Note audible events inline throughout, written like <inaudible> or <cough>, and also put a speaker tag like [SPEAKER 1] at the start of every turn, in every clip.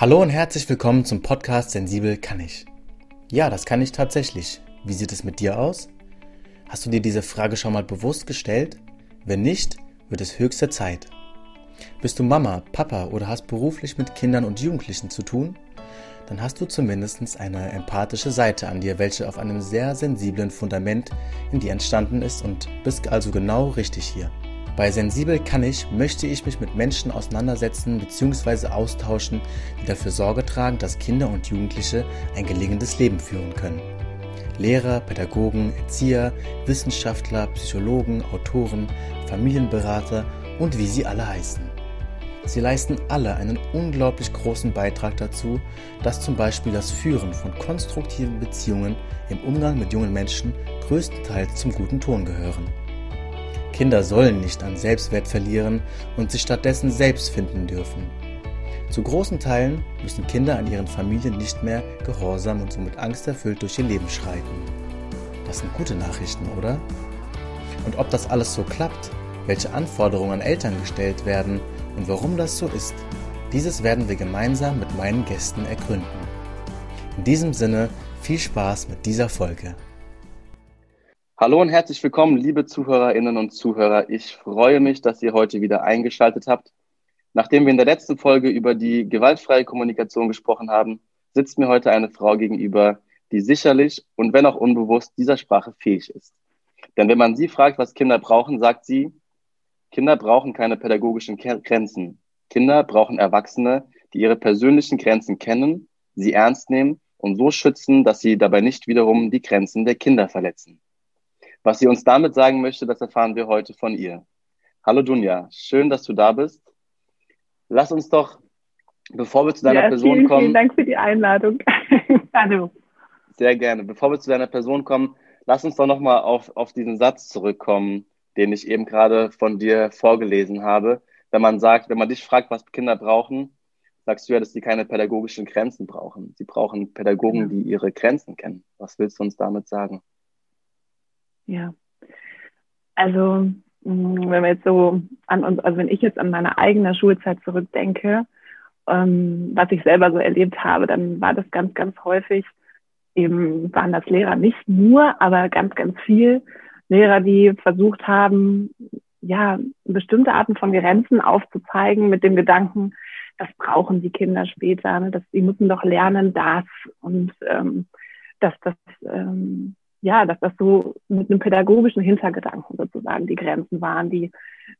[SPEAKER 1] Hallo und herzlich willkommen zum Podcast Sensibel kann ich. Ja, das kann ich tatsächlich. Wie sieht es mit dir aus? Hast du dir diese Frage schon mal bewusst gestellt? Wenn nicht, wird es höchste Zeit. Bist du Mama, Papa oder hast beruflich mit Kindern und Jugendlichen zu tun? Dann hast du zumindest eine empathische Seite an dir, welche auf einem sehr sensiblen Fundament in dir entstanden ist und bist also genau richtig hier. Bei Sensibel kann ich, möchte ich mich mit Menschen auseinandersetzen bzw. austauschen, die dafür Sorge tragen, dass Kinder und Jugendliche ein gelingendes Leben führen können. Lehrer, Pädagogen, Erzieher, Wissenschaftler, Psychologen, Autoren, Familienberater und wie sie alle heißen. Sie leisten alle einen unglaublich großen Beitrag dazu, dass zum Beispiel das Führen von konstruktiven Beziehungen im Umgang mit jungen Menschen größtenteils zum guten Ton gehören. Kinder sollen nicht an Selbstwert verlieren und sich stattdessen selbst finden dürfen. Zu großen Teilen müssen Kinder an ihren Familien nicht mehr gehorsam und somit angsterfüllt durch ihr Leben schreiten. Das sind gute Nachrichten, oder? Und ob das alles so klappt, welche Anforderungen an Eltern gestellt werden und warum das so ist, dieses werden wir gemeinsam mit meinen Gästen ergründen. In diesem Sinne viel Spaß mit dieser Folge.
[SPEAKER 2] Hallo und herzlich willkommen, liebe Zuhörerinnen und Zuhörer. Ich freue mich, dass ihr heute wieder eingeschaltet habt. Nachdem wir in der letzten Folge über die gewaltfreie Kommunikation gesprochen haben, sitzt mir heute eine Frau gegenüber, die sicherlich und wenn auch unbewusst dieser Sprache fähig ist. Denn wenn man sie fragt, was Kinder brauchen, sagt sie, Kinder brauchen keine pädagogischen Grenzen. Kinder brauchen Erwachsene, die ihre persönlichen Grenzen kennen, sie ernst nehmen und so schützen, dass sie dabei nicht wiederum die Grenzen der Kinder verletzen. Was sie uns damit sagen möchte, das erfahren wir heute von ihr. Hallo Dunja, schön, dass du da bist. Lass uns doch, bevor wir zu deiner
[SPEAKER 3] ja,
[SPEAKER 2] Person
[SPEAKER 3] vielen,
[SPEAKER 2] kommen.
[SPEAKER 3] Vielen Dank für die Einladung. <laughs>
[SPEAKER 2] Hallo. Sehr gerne. Bevor wir zu deiner Person kommen, lass uns doch nochmal auf, auf diesen Satz zurückkommen, den ich eben gerade von dir vorgelesen habe. Wenn man sagt, wenn man dich fragt, was Kinder brauchen, sagst du ja, dass sie keine pädagogischen Grenzen brauchen. Sie brauchen Pädagogen, genau. die ihre Grenzen kennen. Was willst du uns damit sagen?
[SPEAKER 3] Ja. Also, mm, wenn wir jetzt so an uns, also wenn ich jetzt an meine eigene Schulzeit zurückdenke, ähm, was ich selber so erlebt habe, dann war das ganz, ganz häufig eben, waren das Lehrer nicht nur, aber ganz, ganz viel Lehrer, die versucht haben, ja, bestimmte Arten von Grenzen aufzuzeigen mit dem Gedanken, das brauchen die Kinder später, ne? dass die müssen doch lernen das und ähm, dass das ähm, ja, dass das so mit einem pädagogischen Hintergedanken sozusagen die Grenzen waren, die,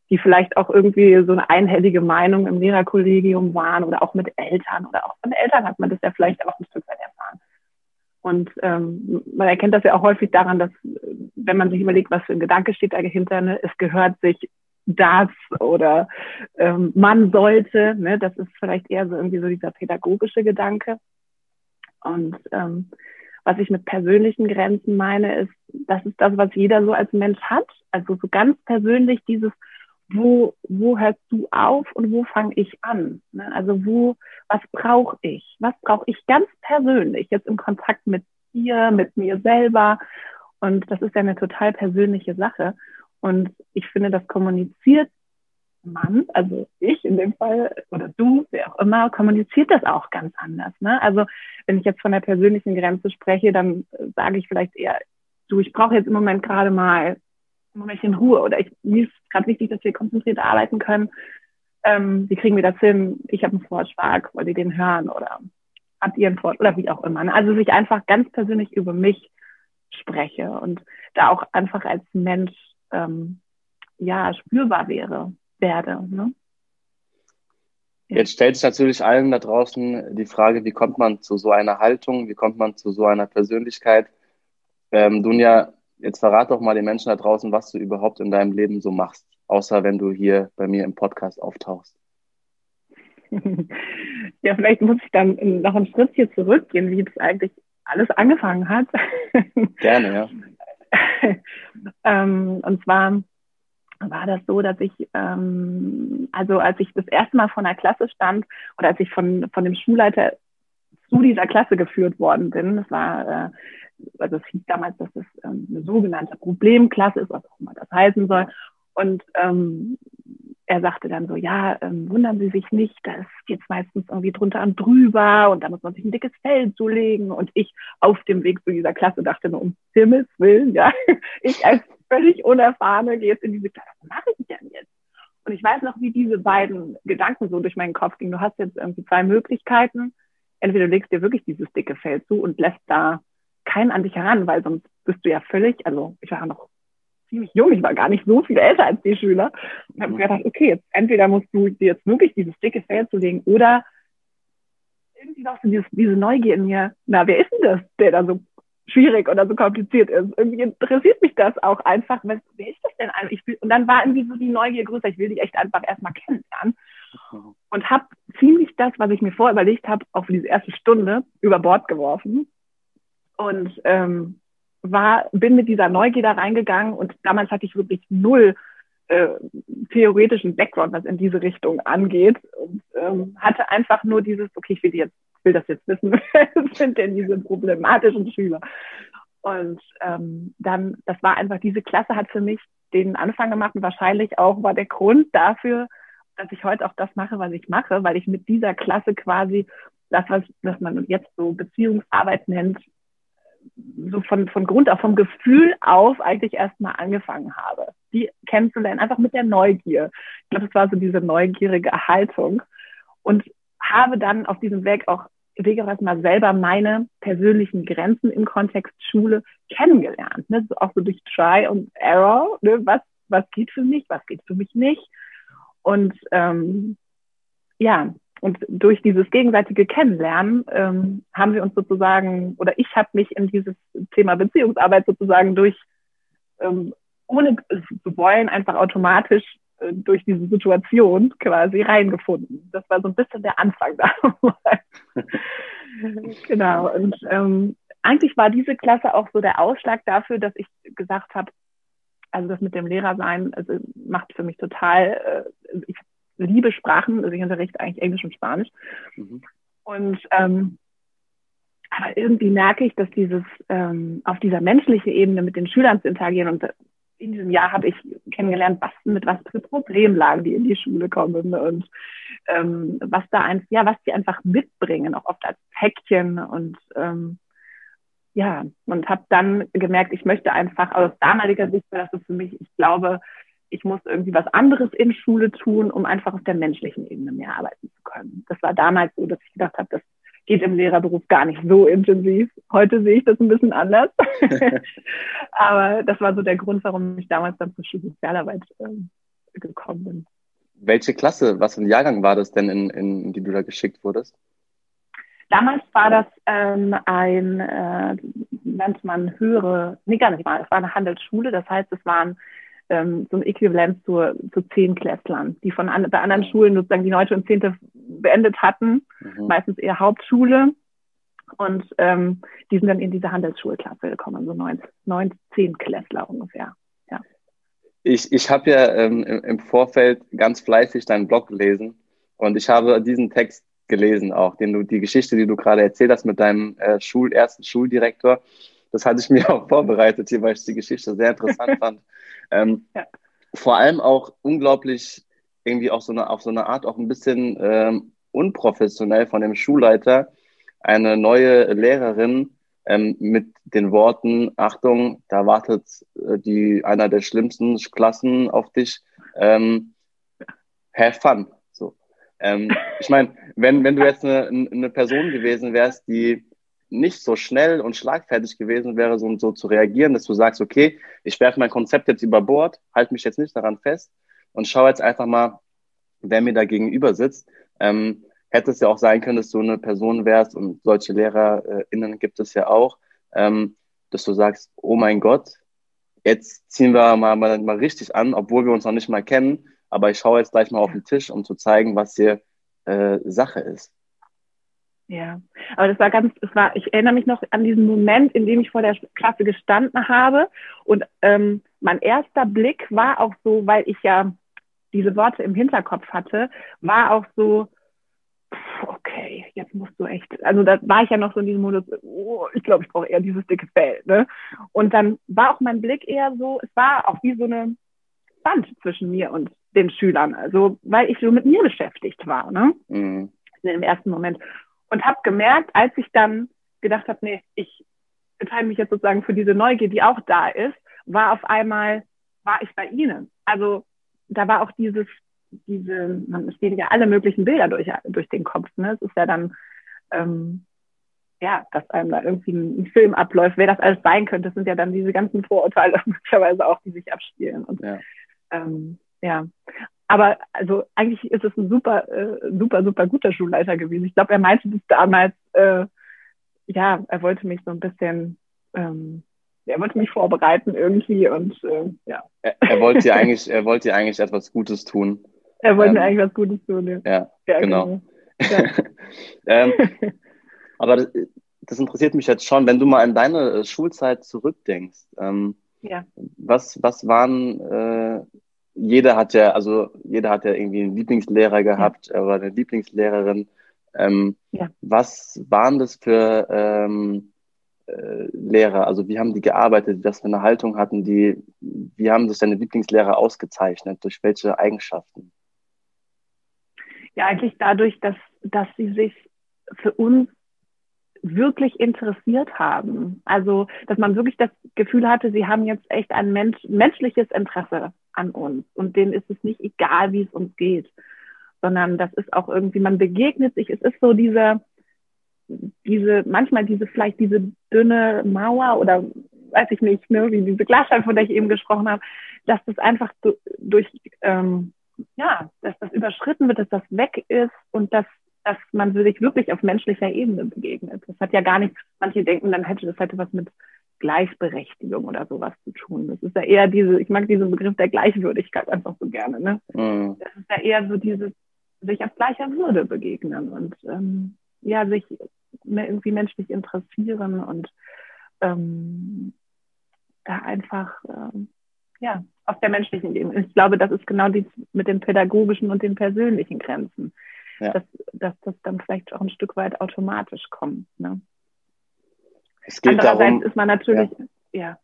[SPEAKER 3] die vielleicht auch irgendwie so eine einhellige Meinung im Lehrerkollegium waren oder auch mit Eltern oder auch von Eltern hat man das ja vielleicht auch ein Stück weit erfahren. Und ähm, man erkennt das ja auch häufig daran, dass wenn man sich überlegt, was für ein Gedanke steht dahinter, ne, es gehört sich das oder ähm, man sollte, ne, das ist vielleicht eher so irgendwie so dieser pädagogische Gedanke. Und ähm, was ich mit persönlichen Grenzen meine, ist, das ist das, was jeder so als Mensch hat. Also so ganz persönlich dieses, wo, wo hörst du auf und wo fange ich an? Ne? Also wo, was brauche ich? Was brauche ich ganz persönlich jetzt im Kontakt mit dir, mit mir selber? Und das ist ja eine total persönliche Sache. Und ich finde, das kommuniziert Mann, also ich in dem Fall oder du, wer auch immer, kommuniziert das auch ganz anders. Ne? Also wenn ich jetzt von der persönlichen Grenze spreche, dann sage ich vielleicht eher, du, ich brauche jetzt im Moment gerade mal ein Momentchen Ruhe oder ich, mir ist gerade wichtig, dass wir konzentriert arbeiten können. Ähm, wie kriegen wir das hin? Ich habe einen Vorschlag, wollt ihr den hören oder habt ihr einen Vorschlag oder wie auch immer. Ne? Also sich einfach ganz persönlich über mich spreche und da auch einfach als Mensch ähm, ja spürbar wäre werde. Ne?
[SPEAKER 2] Jetzt stellt sich natürlich allen da draußen die Frage, wie kommt man zu so einer Haltung, wie kommt man zu so einer Persönlichkeit? Ähm, Dunja, jetzt verrat doch mal den Menschen da draußen, was du überhaupt in deinem Leben so machst, außer wenn du hier bei mir im Podcast auftauchst. <laughs>
[SPEAKER 3] ja, vielleicht muss ich dann noch einen Schritt hier zurückgehen, wie das eigentlich alles angefangen hat.
[SPEAKER 2] Gerne, ja. <laughs>
[SPEAKER 3] ähm, und zwar war das so, dass ich, ähm, also als ich das erste Mal von der Klasse stand oder als ich von, von dem Schulleiter zu dieser Klasse geführt worden bin, das war, äh, also es hieß damals, dass es ähm, eine sogenannte Problemklasse ist, was auch immer das heißen soll. Und ähm, er sagte dann so, ja, ähm, wundern Sie sich nicht, da ist jetzt meistens irgendwie drunter und drüber und da muss man sich ein dickes Fell zulegen. Und ich auf dem Weg zu dieser Klasse dachte nur, um Himmels Willen, ja, <laughs> ich als völlig Unerfahrene jetzt in diese Klasse, was mache ich denn jetzt? Und ich weiß noch, wie diese beiden Gedanken so durch meinen Kopf gingen. Du hast jetzt irgendwie zwei Möglichkeiten. Entweder du legst dir wirklich dieses dicke Fell zu und lässt da keinen an dich heran, weil sonst bist du ja völlig, also ich war noch ziemlich jung, ich war gar nicht so viel älter als die Schüler. Und habe gedacht, okay, jetzt entweder musst du dir jetzt wirklich dieses dicke Fell zulegen oder irgendwie noch so dieses, diese Neugier in mir, na, wer ist denn das, der da so schwierig oder so kompliziert ist? Irgendwie interessiert mich das auch einfach, was, wer ist das denn? Ich will, und dann war irgendwie so die Neugier größer, ich will dich echt einfach erstmal kennenlernen. Und habe ziemlich das, was ich mir vorher überlegt habe, auf diese erste Stunde über Bord geworfen. Und ähm, war, bin mit dieser Neugier da reingegangen und damals hatte ich wirklich null äh, theoretischen Background, was in diese Richtung angeht und ähm, hatte einfach nur dieses, okay, ich will jetzt, will das jetzt wissen, <laughs> was sind denn diese problematischen Schüler? Und ähm, dann, das war einfach, diese Klasse hat für mich den Anfang gemacht und wahrscheinlich auch war der Grund dafür, dass ich heute auch das mache, was ich mache, weil ich mit dieser Klasse quasi das, was, was man jetzt so Beziehungsarbeit nennt, so von, von Grund auf, vom Gefühl auf eigentlich erstmal angefangen habe, die kennenzulernen, einfach mit der Neugier. Ich glaube, es war so diese neugierige Haltung und habe dann auf diesem Weg auch Weg auch erstmal selber meine persönlichen Grenzen im Kontext Schule kennengelernt. Ne? Auch so durch Try und Error, ne? was, was geht für mich, was geht für mich nicht. Und ähm, ja, und durch dieses gegenseitige Kennenlernen ähm, haben wir uns sozusagen, oder ich habe mich in dieses Thema Beziehungsarbeit sozusagen durch, ähm, ohne zu wollen, einfach automatisch durch diese Situation quasi reingefunden. Das war so ein bisschen der Anfang <laughs> damals. genau. Und ähm, eigentlich war diese Klasse auch so der Ausschlag dafür, dass ich gesagt habe, also das mit dem Lehrersein also macht für mich total, äh, ich liebe Sprachen, also ich unterrichte eigentlich Englisch und Spanisch. Mhm. Und ähm, aber irgendwie merke ich, dass dieses ähm, auf dieser menschlichen Ebene mit den Schülern zu interagieren und in diesem Jahr habe ich kennengelernt, was mit was für Problemlagen die in die Schule kommen und ähm, was da ein, ja, was die einfach mitbringen, auch oft als Päckchen und ähm, ja, und habe dann gemerkt, ich möchte einfach aus damaliger Sicht war das so für mich, ich glaube, ich muss irgendwie was anderes in Schule tun, um einfach auf der menschlichen Ebene mehr arbeiten zu können. Das war damals so, dass ich gedacht habe, das geht im Lehrerberuf gar nicht so intensiv. Heute sehe ich das ein bisschen anders. <laughs> Aber das war so der Grund, warum ich damals dann zur Schulsozialarbeit äh, gekommen bin.
[SPEAKER 2] Welche Klasse, was für ein Jahrgang war das denn, in, in die du da geschickt wurdest?
[SPEAKER 3] Damals war das ähm, ein, äh, nennt man höhere, nee, gar nicht mal, es war eine Handelsschule, das heißt, es waren ähm, so ein Äquivalent zur, zu Zehnklässlern, die von an, bei anderen Schulen sozusagen die neunte und zehnte beendet hatten, mhm. meistens eher Hauptschule. Und ähm, die sind dann in diese Handelsschulklasse gekommen, so neun, neun Zehnklässler ungefähr. Ja.
[SPEAKER 2] Ich, ich habe ja ähm, im Vorfeld ganz fleißig deinen Blog gelesen und ich habe diesen Text gelesen auch, den du, die Geschichte, die du gerade erzählt hast mit deinem äh, Schul, ersten Schuldirektor. Das hatte ich mir <laughs> auch vorbereitet hier, weil ich die Geschichte sehr interessant <laughs> fand. Ähm, ja. Vor allem auch unglaublich irgendwie auch so eine, auf so eine Art auch ein bisschen ähm, unprofessionell von dem Schulleiter eine neue Lehrerin ähm, mit den Worten, Achtung, da wartet äh, die, einer der schlimmsten Klassen auf dich, ähm, have fun. So. Ähm, ich meine, wenn, wenn du jetzt eine, eine Person gewesen wärst, die nicht so schnell und schlagfertig gewesen wäre, so, so zu reagieren, dass du sagst, okay, ich werfe mein Konzept jetzt über Bord, halte mich jetzt nicht daran fest und schau jetzt einfach mal, wer mir da gegenüber sitzt. Ähm, hätte es ja auch sein können, dass du eine Person wärst und solche LehrerInnen gibt es ja auch, ähm, dass du sagst, oh mein Gott, jetzt ziehen wir mal, mal, mal richtig an, obwohl wir uns noch nicht mal kennen, aber ich schaue jetzt gleich mal auf den Tisch, um zu zeigen, was hier äh, Sache ist.
[SPEAKER 3] Ja, aber das war ganz, es war, ich erinnere mich noch an diesen Moment, in dem ich vor der Klasse gestanden habe und ähm, mein erster Blick war auch so, weil ich ja diese Worte im Hinterkopf hatte, war auch so, okay, jetzt musst du echt, also da war ich ja noch so in diesem Modus, oh, ich glaube, ich brauche eher dieses dicke Fell, ne? Und dann war auch mein Blick eher so, es war auch wie so eine Band zwischen mir und den Schülern, also weil ich so mit mir beschäftigt war, ne? Mhm. Im ersten Moment. Und habe gemerkt, als ich dann gedacht habe, nee, ich entscheide mich jetzt sozusagen für diese Neugier, die auch da ist, war auf einmal, war ich bei ihnen. Also da war auch dieses, diese, man stehen ja alle möglichen Bilder durch, durch den Kopf. Ne? Es ist ja dann, ähm, ja, dass einem da irgendwie ein, ein, Film abläuft, wer das alles sein könnte. Das sind ja dann diese ganzen Vorurteile <laughs> möglicherweise auch, die sich abspielen. Und ja, ähm, ja. Aber also eigentlich ist es ein super, äh, super, super guter Schulleiter gewesen. Ich glaube, er meinte das damals, äh, ja, er wollte mich so ein bisschen ähm, er wollte mich vorbereiten irgendwie und äh, ja.
[SPEAKER 2] Er, er, wollte dir eigentlich, er wollte dir eigentlich etwas Gutes tun. <laughs>
[SPEAKER 3] Er wollte ähm, mir eigentlich was Gutes tun,
[SPEAKER 2] ja. Ja, ja genau. genau. <laughs> Ja. ähm, aber das, das, interessiert mich jetzt schon, wenn du mal an deine Schulzeit zurückdenkst. Ähm, ja. Was, was waren, äh, jeder hat ja, also jeder hat ja irgendwie einen Lieblingslehrer gehabt ja. oder eine Lieblingslehrerin. Ähm, ja. Was waren das für ähm, äh, Lehrer? Also wie haben die gearbeitet, was für eine Haltung hatten die? Wie haben sich deine Lieblingslehrer ausgezeichnet? Durch welche Eigenschaften?
[SPEAKER 3] Ja, eigentlich dadurch, dass, dass sie sich für uns wirklich interessiert haben. Also, dass man wirklich das Gefühl hatte, sie haben jetzt echt ein Mensch, menschliches Interesse an uns und denen ist es nicht egal, wie es uns geht, sondern das ist auch irgendwie, man begegnet sich, es ist so dieser, diese, manchmal diese, vielleicht diese dünne Mauer oder weiß ich nicht, ne, wie diese Glasscheibe, von der ich eben gesprochen habe, dass das einfach durch, ähm, ja, dass das überschritten wird, dass das weg ist und dass, dass man sich wirklich auf menschlicher Ebene begegnet. Das hat ja gar nicht, manche denken, dann hätte das hätte was mit Gleichberechtigung oder sowas zu tun. Das ist ja eher diese, ich mag diesen Begriff der Gleichwürdigkeit einfach so gerne, ne? Mhm. Das ist ja eher so dieses, sich auf gleicher Würde begegnen und ähm, ja, sich irgendwie menschlich interessieren und ähm, da einfach ähm, ja auf der menschlichen Ebene. Ich glaube, das ist genau die mit den pädagogischen und den persönlichen Grenzen, ja. dass, dass das dann vielleicht auch ein Stück weit automatisch kommt. Ne? Andererseits darum, ist man natürlich, ja. ja.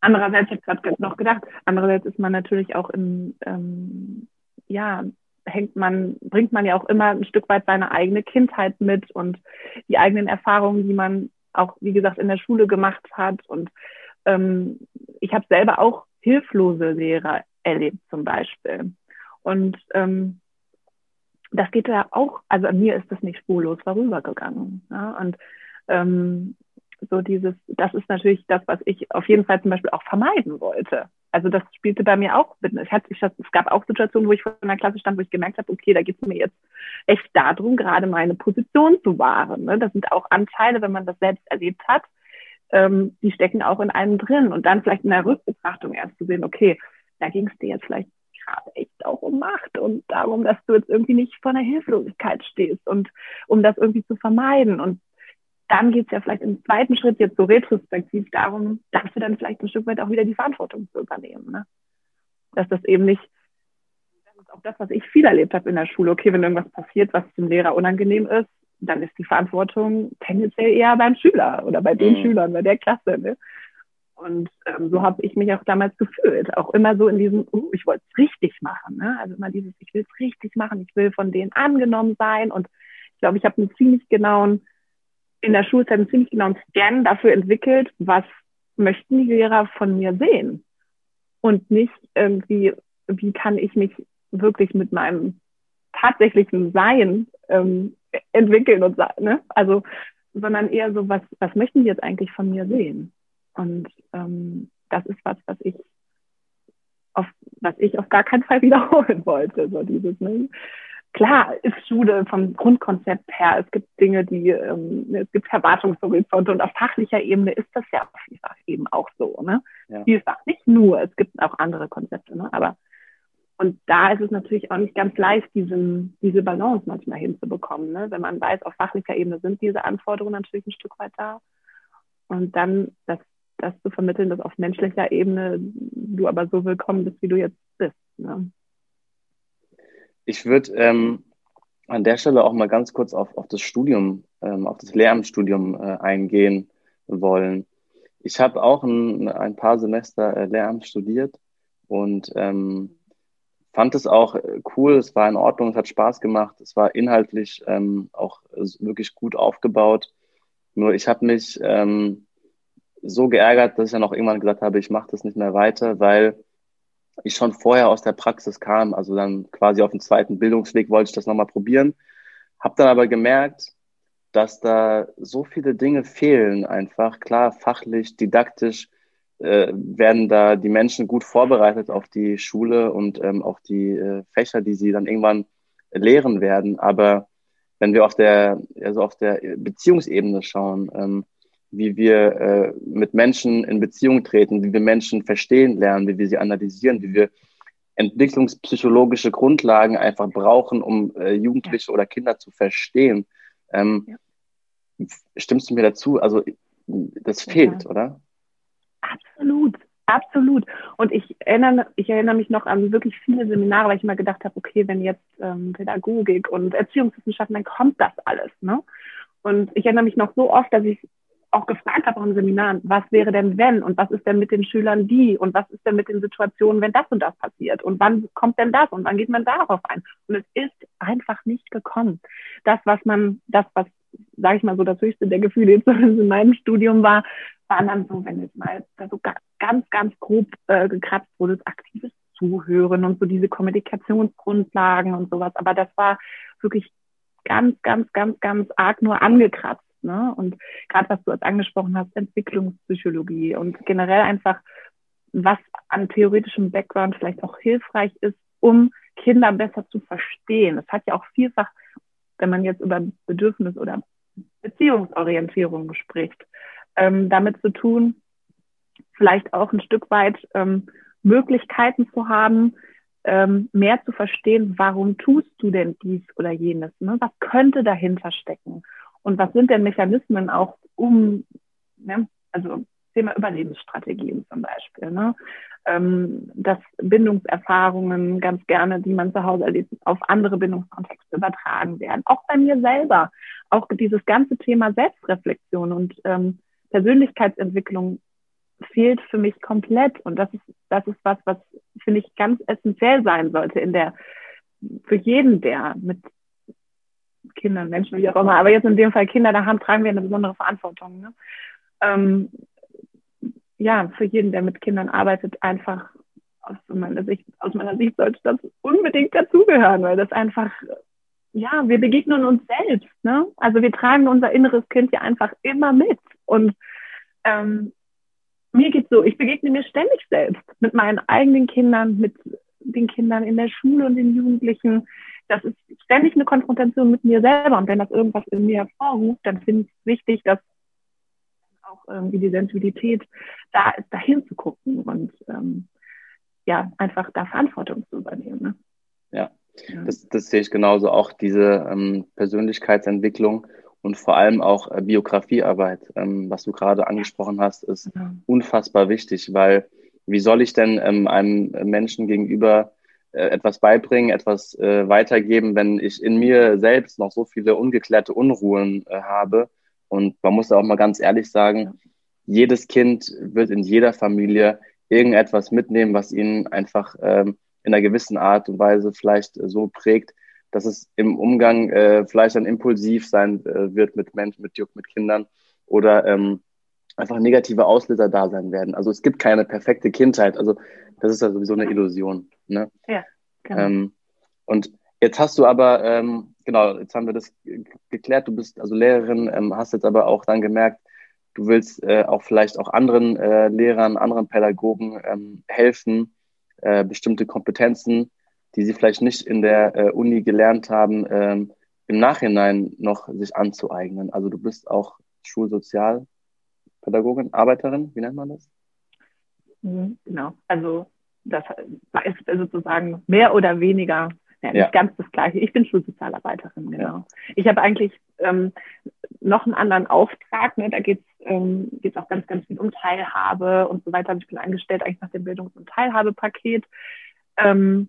[SPEAKER 3] Andererseits, ich habe gerade noch gedacht, andererseits ist man natürlich auch in, ähm, ja, hängt man, bringt man ja auch immer ein Stück weit seine eigene Kindheit mit und die eigenen Erfahrungen, die man auch, wie gesagt, in der Schule gemacht hat. Und ähm, ich habe selber auch hilflose Lehrer erlebt zum Beispiel. Und ähm, das geht ja auch, also an mir ist das nicht spurlos vorübergegangen. Ja? Und ähm, so dieses, das ist natürlich das, was ich auf jeden Fall zum Beispiel auch vermeiden wollte. Also das spielte bei mir auch mit. Es, hat, es gab auch Situationen, wo ich vor einer Klasse stand, wo ich gemerkt habe, okay, da geht es mir jetzt echt darum, gerade meine Position zu wahren. Ne? Das sind auch Anteile, wenn man das selbst erlebt hat, ähm, die stecken auch in einem drin. Und dann vielleicht in der Rückbetrachtung erst zu sehen, okay, da ging es dir jetzt vielleicht gerade echt auch um Macht und darum, dass du jetzt irgendwie nicht vor einer Hilflosigkeit stehst und um das irgendwie zu vermeiden. Und dann geht es ja vielleicht im zweiten Schritt jetzt so retrospektiv darum, dafür dann vielleicht ein Stück weit auch wieder die Verantwortung zu übernehmen. Ne? Dass das eben nicht, das ist auch das, was ich viel erlebt habe in der Schule. Okay, wenn irgendwas passiert, was dem Lehrer unangenehm ist, dann ist die Verantwortung tendenziell eher beim Schüler oder bei den mhm. Schülern, bei der Klasse. Ne? Und ähm, so habe ich mich auch damals gefühlt. Auch immer so in diesem, uh, ich wollte es richtig machen. Ne? Also immer dieses, ich will es richtig machen, ich will von denen angenommen sein. Und ich glaube, ich habe einen ziemlich genauen in der Schulzeit einen ziemlich genauen Scan dafür entwickelt, was möchten die Lehrer von mir sehen und nicht irgendwie, wie kann ich mich wirklich mit meinem tatsächlichen Sein ähm, entwickeln und ne? also sondern eher so was was möchten die jetzt eigentlich von mir sehen und ähm, das ist was was ich auf was ich auf gar keinen Fall <laughs> wiederholen wollte so dieses ne? Klar ist Schule vom Grundkonzept her, es gibt Dinge, die, ähm, es gibt Erwartungshorizonte und auf fachlicher Ebene ist das ja vielfach eben auch so, ne? Ja. Vielfach, nicht nur, es gibt auch andere Konzepte, ne? Aber und da ist es natürlich auch nicht ganz leicht, diesen, diese Balance manchmal hinzubekommen, ne? Wenn man weiß, auf fachlicher Ebene sind diese Anforderungen natürlich ein Stück weit da. Und dann das, das zu vermitteln, dass auf menschlicher Ebene du aber so willkommen bist, wie du jetzt bist. Ne?
[SPEAKER 2] Ich würde ähm, an der Stelle auch mal ganz kurz auf, auf das Studium, ähm, auf das Lehramtsstudium äh, eingehen wollen. Ich habe auch ein, ein paar Semester äh, Lehramt studiert und ähm, fand es auch äh, cool, es war in Ordnung, es hat Spaß gemacht, es war inhaltlich ähm, auch wirklich gut aufgebaut. Nur ich habe mich ähm, so geärgert, dass ich dann auch irgendwann gesagt habe, ich mache das nicht mehr weiter, weil ich schon vorher aus der Praxis kam, also dann quasi auf dem zweiten Bildungsweg wollte ich das nochmal probieren, habe dann aber gemerkt, dass da so viele Dinge fehlen einfach. Klar, fachlich, didaktisch äh, werden da die Menschen gut vorbereitet auf die Schule und ähm, auf die äh, Fächer, die sie dann irgendwann lehren werden. Aber wenn wir auf der, also auf der Beziehungsebene schauen, ähm, wie wir äh, mit Menschen in Beziehung treten, wie wir Menschen verstehen lernen, wie wir sie analysieren, wie wir entwicklungspsychologische Grundlagen einfach brauchen, um äh, Jugendliche ja. oder Kinder zu verstehen. Ähm, ja. Stimmst du mir dazu? Also das fehlt, ja. oder?
[SPEAKER 3] Absolut, absolut. Und ich erinnere, ich erinnere mich noch an wirklich viele Seminare, weil ich immer gedacht habe, okay, wenn jetzt ähm, Pädagogik und Erziehungswissenschaften, dann kommt das alles. Ne? Und ich erinnere mich noch so oft, dass ich auch gefragt habe im Seminaren, was wäre denn wenn und was ist denn mit den Schülern die und was ist denn mit den Situationen, wenn das und das passiert und wann kommt denn das und wann geht man darauf ein? Und es ist einfach nicht gekommen. Das, was man, das, was, sage ich mal so, das höchste der Gefühle jetzt <laughs> in meinem Studium war, war dann so, wenn jetzt mal so ganz, ganz grob äh, gekratzt wurde, aktives Zuhören und so diese Kommunikationsgrundlagen und sowas. Aber das war wirklich ganz, ganz, ganz, ganz arg nur angekratzt. Ne? Und gerade was du als angesprochen hast, Entwicklungspsychologie und generell einfach, was an theoretischem Background vielleicht auch hilfreich ist, um Kinder besser zu verstehen. Das hat ja auch vielfach, wenn man jetzt über Bedürfnis oder Beziehungsorientierung spricht, ähm, damit zu tun, vielleicht auch ein Stück weit ähm, Möglichkeiten zu haben, ähm, mehr zu verstehen, warum tust du denn dies oder jenes? Ne? Was könnte dahinter stecken? Und was sind denn Mechanismen auch um, ne, also Thema Überlebensstrategien zum Beispiel, ne? Ähm, dass Bindungserfahrungen ganz gerne, die man zu Hause erlebt, auf andere Bindungskontexte übertragen werden. Auch bei mir selber. Auch dieses ganze Thema Selbstreflexion und ähm, Persönlichkeitsentwicklung fehlt für mich komplett. Und das ist, das ist was, was, finde ich, ganz essentiell sein sollte in der, für jeden, der mit Kindern, Menschen, wie auch immer, aber jetzt in dem Fall Kinder, da haben, tragen wir eine besondere Verantwortung. Ne? Ähm, ja, für jeden, der mit Kindern arbeitet, einfach aus meiner Sicht, aus meiner Sicht sollte das unbedingt dazugehören, weil das einfach, ja, wir begegnen uns selbst, ne? Also wir tragen unser inneres Kind ja einfach immer mit. Und ähm, mir geht's so, ich begegne mir ständig selbst mit meinen eigenen Kindern, mit den Kindern in der Schule und den Jugendlichen das ist ständig eine Konfrontation mit mir selber. Und wenn das irgendwas in mir hervorruft, dann finde ich es wichtig, dass auch irgendwie die Sensibilität da ist, dahin zu gucken und ähm, ja, einfach da Verantwortung zu übernehmen. Ne?
[SPEAKER 2] Ja, ja. Das, das sehe ich genauso. Auch diese ähm, Persönlichkeitsentwicklung und vor allem auch äh, Biografiearbeit, ähm, was du gerade angesprochen hast, ist ja. unfassbar wichtig, weil wie soll ich denn ähm, einem Menschen gegenüber etwas beibringen, etwas äh, weitergeben, wenn ich in mir selbst noch so viele ungeklärte Unruhen äh, habe. Und man muss auch mal ganz ehrlich sagen, jedes Kind wird in jeder Familie irgendetwas mitnehmen, was ihn einfach ähm, in einer gewissen Art und Weise vielleicht äh, so prägt, dass es im Umgang äh, vielleicht dann impulsiv sein äh, wird mit Menschen, mit, mit Kindern oder ähm, einfach negative Auslöser da sein werden. Also es gibt keine perfekte Kindheit. Also das ist ja sowieso eine Illusion. Ne? Ja, genau. Ähm, und jetzt hast du aber, ähm, genau, jetzt haben wir das geklärt, du bist also Lehrerin, ähm, hast jetzt aber auch dann gemerkt, du willst äh, auch vielleicht auch anderen äh, Lehrern, anderen Pädagogen ähm, helfen, äh, bestimmte Kompetenzen, die sie vielleicht nicht in der äh, Uni gelernt haben, ähm, im Nachhinein noch sich anzueignen. Also du bist auch Schulsozialpädagogin, Arbeiterin, wie nennt man das?
[SPEAKER 3] Mhm, genau, also das ist sozusagen mehr oder weniger ja, nicht ja. ganz das Gleiche. Ich bin Schulsozialarbeiterin, genau. Ja. Ich habe eigentlich ähm, noch einen anderen Auftrag. Ne? Da geht es ähm, geht's auch ganz, ganz viel um Teilhabe und so weiter. Ich bin angestellt eigentlich nach dem Bildungs- und Teilhabepaket. Ähm,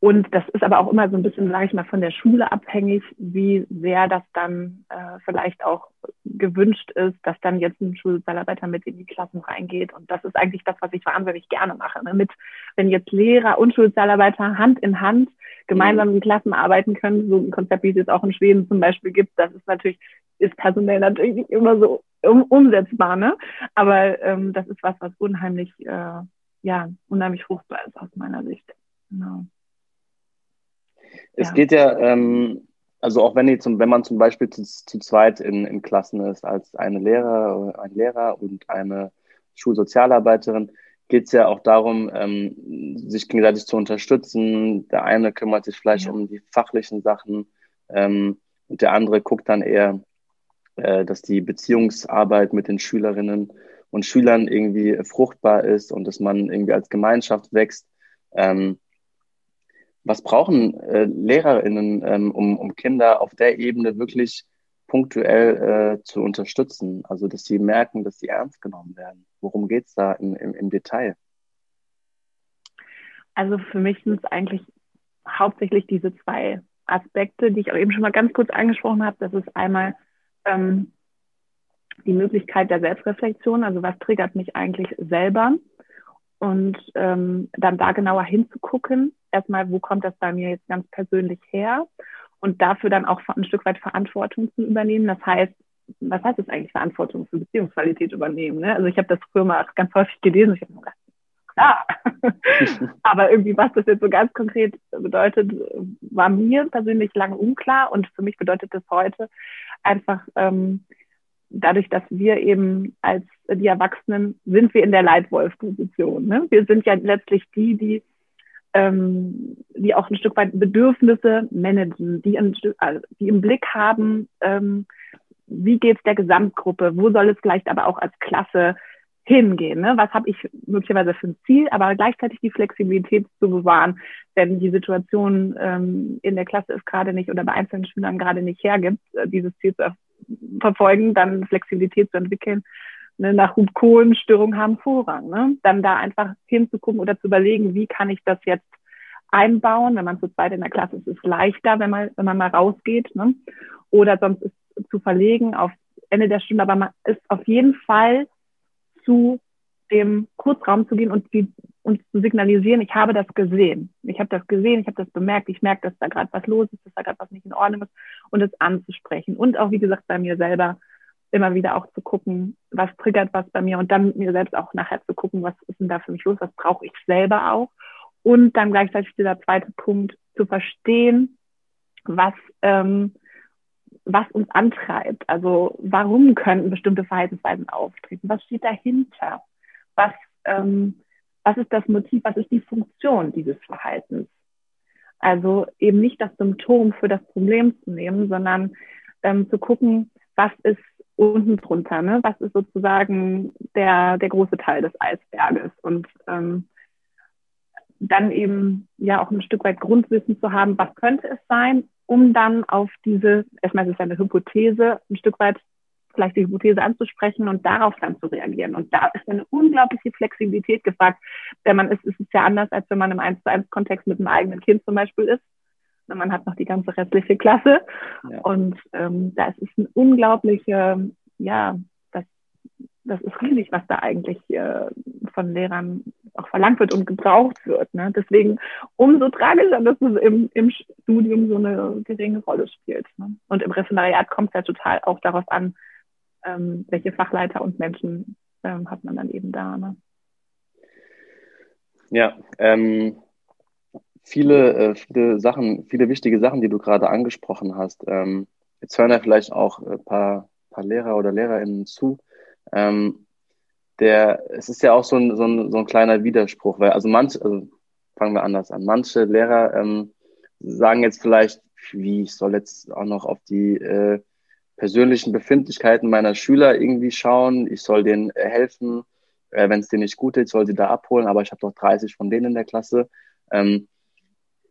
[SPEAKER 3] und das ist aber auch immer so ein bisschen, sage ich mal, von der Schule abhängig, wie sehr das dann äh, vielleicht auch gewünscht ist, dass dann jetzt ein Schulsozialarbeiter mit in die Klassen reingeht. Und das ist eigentlich das, was ich wahnsinnig gerne mache. Ne? Mit, wenn jetzt Lehrer und Schulsozialarbeiter Hand in Hand gemeinsam in Klassen arbeiten können, so ein Konzept, wie es jetzt auch in Schweden zum Beispiel gibt, das ist natürlich, ist personell natürlich nicht immer so um, umsetzbar, ne? Aber ähm, das ist was, was unheimlich, äh, ja, unheimlich fruchtbar ist aus meiner Sicht. Genau.
[SPEAKER 2] Es ja. geht ja, ähm, also auch wenn, die zum, wenn man zum Beispiel zu, zu zweit in, in Klassen ist, als eine Lehrer, ein Lehrer und eine Schulsozialarbeiterin, geht es ja auch darum, ähm, sich gegenseitig zu unterstützen. Der eine kümmert sich vielleicht ja. um die fachlichen Sachen ähm, und der andere guckt dann eher, äh, dass die Beziehungsarbeit mit den Schülerinnen und Schülern irgendwie fruchtbar ist und dass man irgendwie als Gemeinschaft wächst. Ähm, was brauchen äh, LehrerInnen, ähm, um, um Kinder auf der Ebene wirklich punktuell äh, zu unterstützen? Also, dass sie merken, dass sie ernst genommen werden. Worum geht es da im, im, im Detail?
[SPEAKER 3] Also für mich sind es eigentlich hauptsächlich diese zwei Aspekte, die ich auch eben schon mal ganz kurz angesprochen habe. Das ist einmal ähm, die Möglichkeit der Selbstreflexion, also was triggert mich eigentlich selber und ähm, dann da genauer hinzugucken erstmal, wo kommt das bei mir jetzt ganz persönlich her und dafür dann auch ein Stück weit Verantwortung zu übernehmen. Das heißt, was heißt es eigentlich, Verantwortung für Beziehungsqualität übernehmen? Ne? Also ich habe das früher mal ganz häufig gelesen. Ich habe mir gedacht, klar. <laughs> Aber irgendwie, was das jetzt so ganz konkret bedeutet, war mir persönlich lange unklar. Und für mich bedeutet das heute einfach, ähm, dadurch, dass wir eben als die Erwachsenen sind wir in der Leitwolf-Position. Ne? Wir sind ja letztlich die, die ähm, die auch ein Stück weit Bedürfnisse managen, die, ein, also die im Blick haben, ähm, wie geht es der Gesamtgruppe, wo soll es vielleicht aber auch als Klasse hingehen, ne? was habe ich möglicherweise für ein Ziel, aber gleichzeitig die Flexibilität zu bewahren, denn die Situation ähm, in der Klasse ist gerade nicht oder bei einzelnen Schülern gerade nicht hergibt, äh, dieses Ziel zu verfolgen, dann Flexibilität zu entwickeln ne, nach Hub-Kohlen-Störung haben Vorrang. Ne? Dann da einfach hinzugucken oder zu überlegen, wie kann ich das jetzt einbauen. Wenn man zu zweit in der Klasse ist, ist es leichter, wenn man, wenn man mal rausgeht. Ne? Oder sonst ist zu verlegen auf Ende der Stunde. Aber man ist auf jeden Fall zu dem Kurzraum zu gehen und, die, und zu signalisieren, ich habe das gesehen. Ich habe das gesehen, ich habe das bemerkt, ich merke, dass da gerade was los ist, dass da gerade was nicht in Ordnung ist und es anzusprechen. Und auch, wie gesagt, bei mir selber immer wieder auch zu gucken, was triggert was bei mir und dann mit mir selbst auch nachher zu gucken, was ist denn da für mich los, was brauche ich selber auch. Und dann gleichzeitig dieser zweite Punkt zu verstehen, was, ähm, was uns antreibt. Also warum könnten bestimmte Verhaltensweisen auftreten? Was steht dahinter? Was, ähm, was ist das Motiv? Was ist die Funktion dieses Verhaltens? Also eben nicht das Symptom für das Problem zu nehmen, sondern ähm, zu gucken, was ist unten drunter, ne? Was ist sozusagen der, der große Teil des Eisberges? Und ähm, dann eben ja auch ein Stück weit Grundwissen zu haben, was könnte es sein, um dann auf diese, erstmal ist es eine Hypothese, ein Stück weit vielleicht die Hypothese anzusprechen und darauf dann zu reagieren. Und da ist eine unglaubliche Flexibilität gefragt, denn man ist, ist es ja anders, als wenn man im 1 zu 1 Kontext mit einem eigenen Kind zum Beispiel ist man hat noch die ganze restliche Klasse. Ja. Und ähm, da ist es ein unglaublicher, ja, das, das ist riesig, was da eigentlich äh, von Lehrern auch verlangt wird und gebraucht wird. Ne? Deswegen umso tragischer, dass es im, im Studium so eine geringe Rolle spielt. Ne? Und im Referendariat kommt es ja total auch darauf an, ähm, welche Fachleiter und Menschen ähm, hat man dann eben da. Ne?
[SPEAKER 2] Ja, ähm, viele, äh, viele Sachen, viele wichtige Sachen, die du gerade angesprochen hast. Ähm, jetzt hören ja vielleicht auch ein paar, paar Lehrer oder LehrerInnen zu. Ähm, der, es ist ja auch so ein, so ein, so ein kleiner Widerspruch, weil also manche, also fangen wir anders an. Manche Lehrer ähm, sagen jetzt vielleicht, wie ich soll jetzt auch noch auf die äh, persönlichen Befindlichkeiten meiner Schüler irgendwie schauen. Ich soll denen helfen, äh, wenn es denen nicht gut ist, soll sie da abholen, aber ich habe doch 30 von denen in der Klasse. Ähm,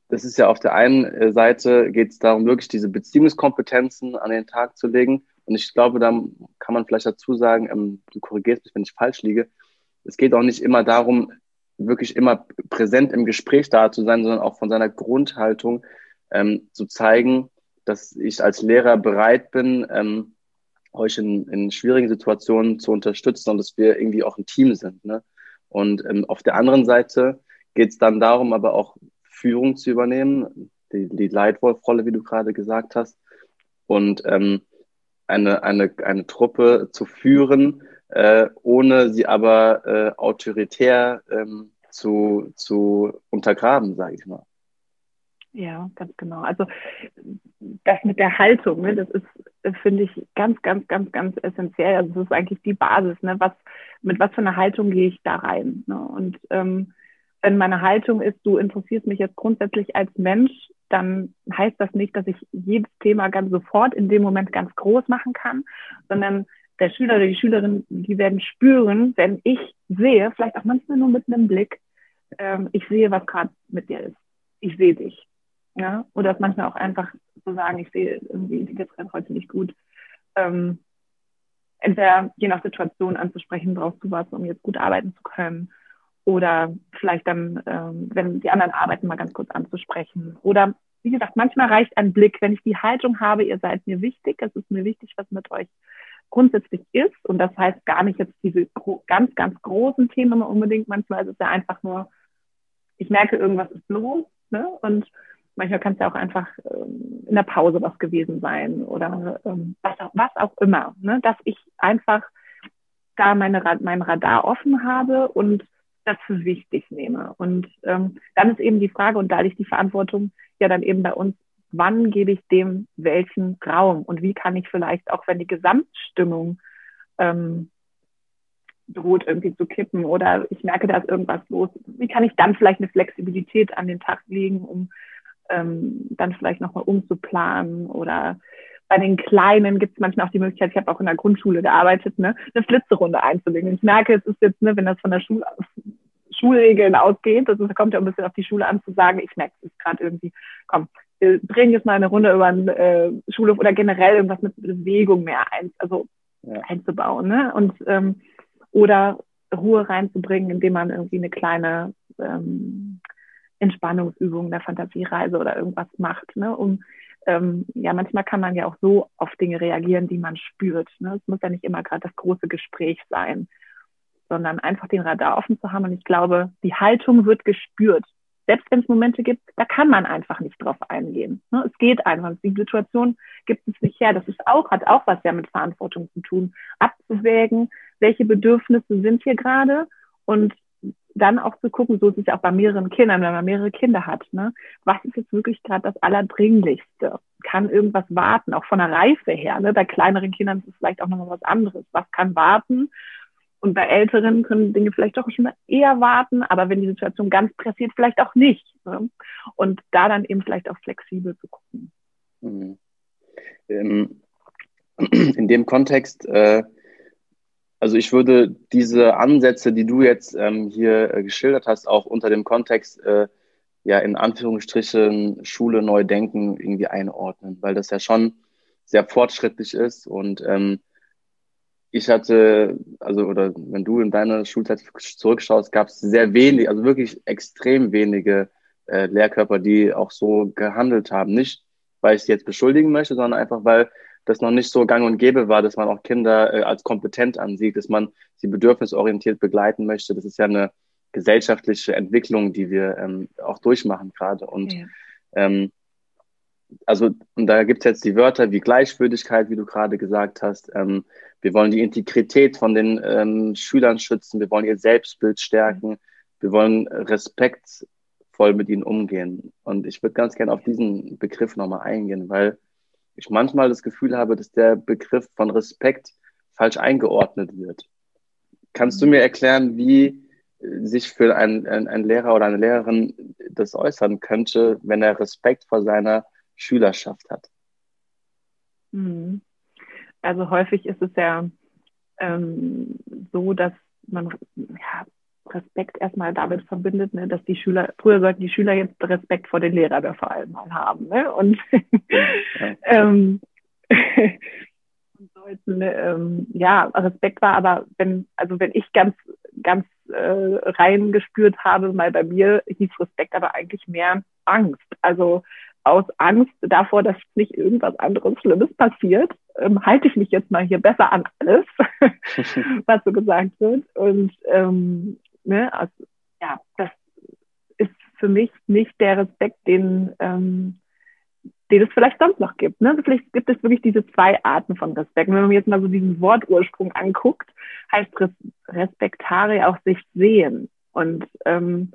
[SPEAKER 2] das ist ja auf der einen äh, Seite geht es darum, wirklich diese Beziehungskompetenzen an den Tag zu legen. Und ich glaube, da kann man vielleicht dazu sagen, ähm, du korrigierst mich, wenn ich falsch liege. Es geht auch nicht immer darum, wirklich immer präsent im Gespräch da zu sein, sondern auch von seiner Grundhaltung ähm, zu zeigen, dass ich als Lehrer bereit bin, ähm, euch in, in schwierigen Situationen zu unterstützen und dass wir irgendwie auch ein Team sind. Ne? Und ähm, auf der anderen Seite geht es dann darum, aber auch Führung zu übernehmen, die, die Leitwolf-Rolle, wie du gerade gesagt hast, und ähm, eine, eine, eine Truppe zu führen, äh, ohne sie aber äh, autoritär ähm, zu, zu untergraben, sage ich mal.
[SPEAKER 3] Ja, ganz genau. Also das mit der Haltung, ne, das ist, finde ich, ganz, ganz, ganz, ganz essentiell. Also das ist eigentlich die Basis. Ne? Was, mit was für einer Haltung gehe ich da rein? Ne? Und ähm, wenn meine Haltung ist, du interessierst mich jetzt grundsätzlich als Mensch, dann heißt das nicht, dass ich jedes Thema ganz sofort in dem Moment ganz groß machen kann, sondern der Schüler oder die Schülerin, die werden spüren, wenn ich sehe, vielleicht auch manchmal nur mit einem Blick, ähm, ich sehe, was gerade mit dir ist. Ich sehe dich. Ja? Oder es manchmal auch einfach zu sagen, ich sehe irgendwie, die geht heute nicht gut. Ähm, entweder je nach Situation anzusprechen, brauchst du was, um jetzt gut arbeiten zu können. Oder vielleicht dann, ähm, wenn die anderen arbeiten, mal ganz kurz anzusprechen. Oder wie gesagt, manchmal reicht ein Blick, wenn ich die Haltung habe, ihr seid mir wichtig, es ist mir wichtig, was mit euch grundsätzlich ist. Und das heißt gar nicht jetzt diese ganz, ganz großen Themen unbedingt. Manchmal ist es ja einfach nur, ich merke, irgendwas ist los. Ne? Und manchmal kann es ja auch einfach ähm, in der Pause was gewesen sein oder ähm, was, auch, was auch immer. Ne? Dass ich einfach da meine, mein Radar offen habe und das für wichtig nehme. Und ähm, dann ist eben die Frage, und da liegt die Verantwortung ja dann eben bei uns, wann gebe ich dem welchen Raum und wie kann ich vielleicht, auch wenn die Gesamtstimmung ähm, droht irgendwie zu kippen oder ich merke, da ist irgendwas los, wie kann ich dann vielleicht eine Flexibilität an den Tag legen, um ähm, dann vielleicht nochmal umzuplanen oder bei den Kleinen gibt es manchmal auch die Möglichkeit, ich habe auch in der Grundschule gearbeitet, ne, eine Flitzerunde einzulegen. Ich merke, es ist jetzt, ne, wenn das von der Schule Schulregeln ausgeht, das ist, kommt ja ein bisschen auf die Schule an zu sagen, ich merke es gerade irgendwie, komm, wir drehen jetzt mal eine Runde über einen äh, Schulhof oder generell irgendwas mit Bewegung mehr ein, also ja. einzubauen, ne? Und ähm, oder Ruhe reinzubringen, indem man irgendwie eine kleine ähm, Entspannungsübung, eine Fantasiereise oder irgendwas macht, ne? Um ähm, ja, manchmal kann man ja auch so auf Dinge reagieren, die man spürt. Ne? Es muss ja nicht immer gerade das große Gespräch sein, sondern einfach den Radar offen zu haben. Und ich glaube, die Haltung wird gespürt. Selbst wenn es Momente gibt, da kann man einfach nicht drauf eingehen. Ne? Es geht einfach. Die Situation gibt es nicht her. Das ist auch, hat auch was ja mit Verantwortung zu tun, abzuwägen, welche Bedürfnisse sind hier gerade und dann auch zu gucken, so ist es auch bei mehreren Kindern, wenn man mehrere Kinder hat, ne? was ist jetzt wirklich gerade das Allerdringlichste? Kann irgendwas warten, auch von der Reife her? Ne? Bei kleineren Kindern ist es vielleicht auch nochmal was anderes. Was kann warten? Und bei Älteren können Dinge vielleicht doch schon eher warten, aber wenn die Situation ganz pressiert, vielleicht auch nicht. Ne? Und da dann eben vielleicht auch flexibel zu gucken. Mhm.
[SPEAKER 2] Ähm, <clears throat> in dem Kontext äh, also ich würde diese Ansätze, die du jetzt ähm, hier äh, geschildert hast, auch unter dem Kontext, äh, ja, in Anführungsstrichen Schule neu denken irgendwie einordnen, weil das ja schon sehr fortschrittlich ist und ähm, ich hatte, also oder wenn du in deine Schulzeit zurückschaust, gab es sehr wenig, also wirklich extrem wenige äh, Lehrkörper, die auch so gehandelt haben. Nicht, weil ich sie jetzt beschuldigen möchte, sondern einfach, weil das noch nicht so gang und gäbe war, dass man auch Kinder äh, als kompetent ansieht, dass man sie bedürfnisorientiert begleiten möchte. Das ist ja eine gesellschaftliche Entwicklung, die wir ähm, auch durchmachen gerade. Und ja. ähm, also, und da gibt's jetzt die Wörter wie Gleichwürdigkeit, wie du gerade gesagt hast. Ähm, wir wollen die Integrität von den ähm, Schülern schützen, wir wollen ihr Selbstbild stärken, wir wollen respektvoll mit ihnen umgehen. Und ich würde ganz gerne auf diesen Begriff nochmal eingehen, weil ich manchmal das Gefühl habe, dass der Begriff von Respekt falsch eingeordnet wird. Kannst du mir erklären, wie sich für einen, ein Lehrer oder eine Lehrerin das äußern könnte, wenn er Respekt vor seiner Schülerschaft hat?
[SPEAKER 3] Mhm. Also häufig ist es ja ähm, so, dass man ja, Respekt erstmal damit verbindet, ne, dass die Schüler, früher sollten die Schüler jetzt Respekt vor den Lehrern ja vor allem mal haben. Ne? Und, <laughs> ähm, <laughs> sollten, ähm, ja, Respekt war aber, wenn, also wenn ich ganz, ganz äh, reingespürt habe, mal bei mir hieß Respekt aber eigentlich mehr Angst. Also aus Angst davor, dass nicht irgendwas anderes Schlimmes passiert, ähm, halte ich mich jetzt mal hier besser an alles, <laughs> was so gesagt wird. Und ähm, ne, also, ja, das ist für mich nicht der Respekt, den, ähm, den es vielleicht sonst noch gibt. Ne? Also vielleicht gibt es wirklich diese zwei Arten von Respekt. wenn man jetzt mal so diesen Wortursprung anguckt, heißt Res Respektare auch sich sehen. Und ähm,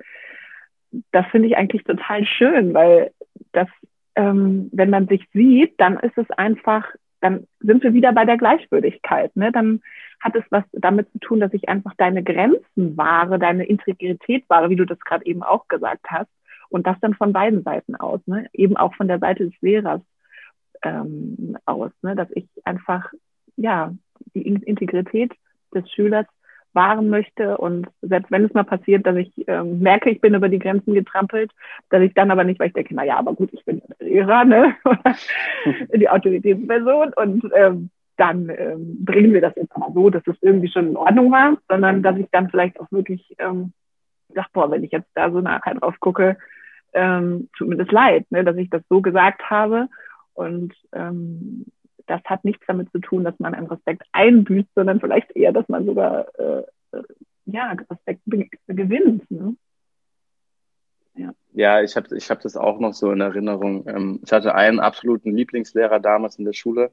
[SPEAKER 3] das finde ich eigentlich total schön, weil das, ähm, wenn man sich sieht, dann ist es einfach, dann sind wir wieder bei der Gleichwürdigkeit. Ne? Dann hat es was damit zu tun, dass ich einfach deine Grenzen wahre, deine Integrität wahre, wie du das gerade eben auch gesagt hast. Und das dann von beiden Seiten aus, ne? eben auch von der Seite des Lehrers ähm, aus, ne? dass ich einfach ja die Integrität des Schülers wahren möchte. Und selbst wenn es mal passiert, dass ich ähm, merke, ich bin über die Grenzen getrampelt, dass ich dann aber nicht, weil ich denke, na ja, aber gut, ich bin Lehrer, ne, <laughs> die Autoritätsperson. Und ähm, dann ähm, bringen wir das jetzt mal so, dass es irgendwie schon in Ordnung war, sondern dass ich dann vielleicht auch wirklich ähm, sag, boah, wenn ich jetzt da so nachher drauf gucke, ähm, tut mir das leid, ne, dass ich das so gesagt habe. Und ähm, das hat nichts damit zu tun, dass man einen Respekt einbüßt, sondern vielleicht eher, dass man sogar äh, äh ja, Respekt gewinnt. Ne?
[SPEAKER 2] Ja. ja, ich habe ich hab das auch noch so in Erinnerung. Ähm, ich hatte einen absoluten Lieblingslehrer damals in der Schule.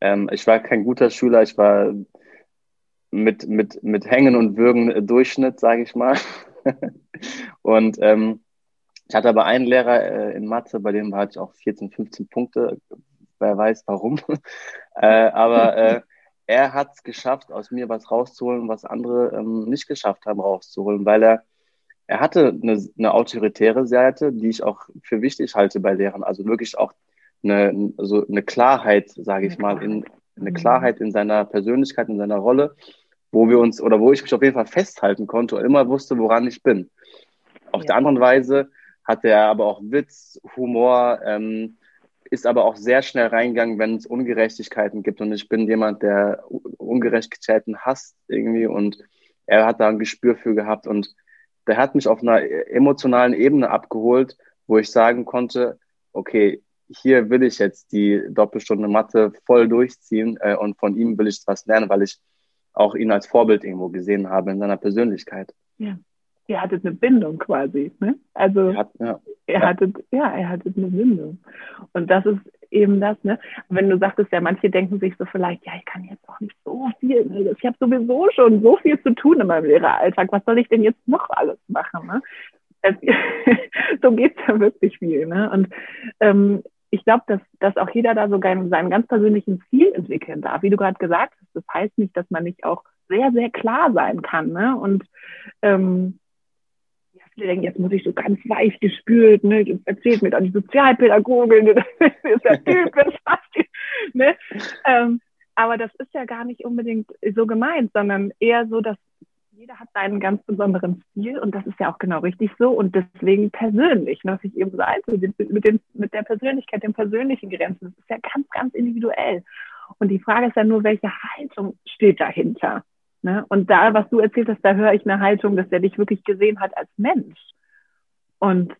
[SPEAKER 2] Ähm, ich war kein guter Schüler, ich war mit, mit, mit Hängen und Würgen Durchschnitt, sage ich mal. <laughs> und ähm, ich hatte aber einen Lehrer äh, in Mathe, bei dem hatte ich auch 14, 15 Punkte wer weiß warum. <laughs> äh, aber äh, er hat es geschafft, aus mir was rauszuholen, was andere ähm, nicht geschafft haben rauszuholen, weil er er hatte eine, eine autoritäre Seite, die ich auch für wichtig halte bei Lehrern. Also wirklich auch eine, also eine Klarheit, sage ich mal, in, eine Klarheit in seiner Persönlichkeit, in seiner Rolle, wo wir uns oder wo ich mich auf jeden Fall festhalten konnte und immer wusste, woran ich bin. Auf ja. der anderen Weise hatte er aber auch Witz, Humor, ähm, ist aber auch sehr schnell reingegangen, wenn es Ungerechtigkeiten gibt. Und ich bin jemand, der Ungerechtigkeiten hasst irgendwie. Und er hat da ein Gespür für gehabt. Und der hat mich auf einer emotionalen Ebene abgeholt, wo ich sagen konnte, okay, hier will ich jetzt die Doppelstunde Mathe voll durchziehen äh, und von ihm will ich was lernen, weil ich auch ihn als Vorbild irgendwo gesehen habe in seiner Persönlichkeit.
[SPEAKER 3] Ja ihr hattet eine Bindung quasi. Ne? Also hat, ja. ihr hattet, ja, ihr hattet eine Bindung. Und das ist eben das, ne? Wenn du sagtest, ja, manche denken sich so vielleicht, ja, ich kann jetzt auch nicht so viel, ne? ich habe sowieso schon so viel zu tun in meinem Lehreralltag, was soll ich denn jetzt noch alles machen? Ne? <laughs> so geht's ja wirklich viel. Ne? Und ähm, ich glaube, dass, dass auch jeder da sogar seinen ganz persönlichen Ziel entwickeln darf. Wie du gerade gesagt hast, das heißt nicht, dass man nicht auch sehr, sehr klar sein kann. Ne? Und ähm, viele denken, jetzt muss ich so ganz weich gespült, ne, das erzählt mir dann die Sozialpädagogin, <laughs> das ist ja typisch, ne? Ähm, aber das ist ja gar nicht unbedingt so gemeint, sondern eher so, dass jeder hat seinen ganz besonderen Stil und das ist ja auch genau richtig so und deswegen persönlich, ne, was ich eben sagte, mit, den, mit der Persönlichkeit, den persönlichen Grenzen, das ist ja ganz, ganz individuell. Und die Frage ist ja nur, welche Haltung steht dahinter? Ne? Und da, was du erzählt hast, da höre ich eine Haltung, dass er dich wirklich gesehen hat als Mensch. Und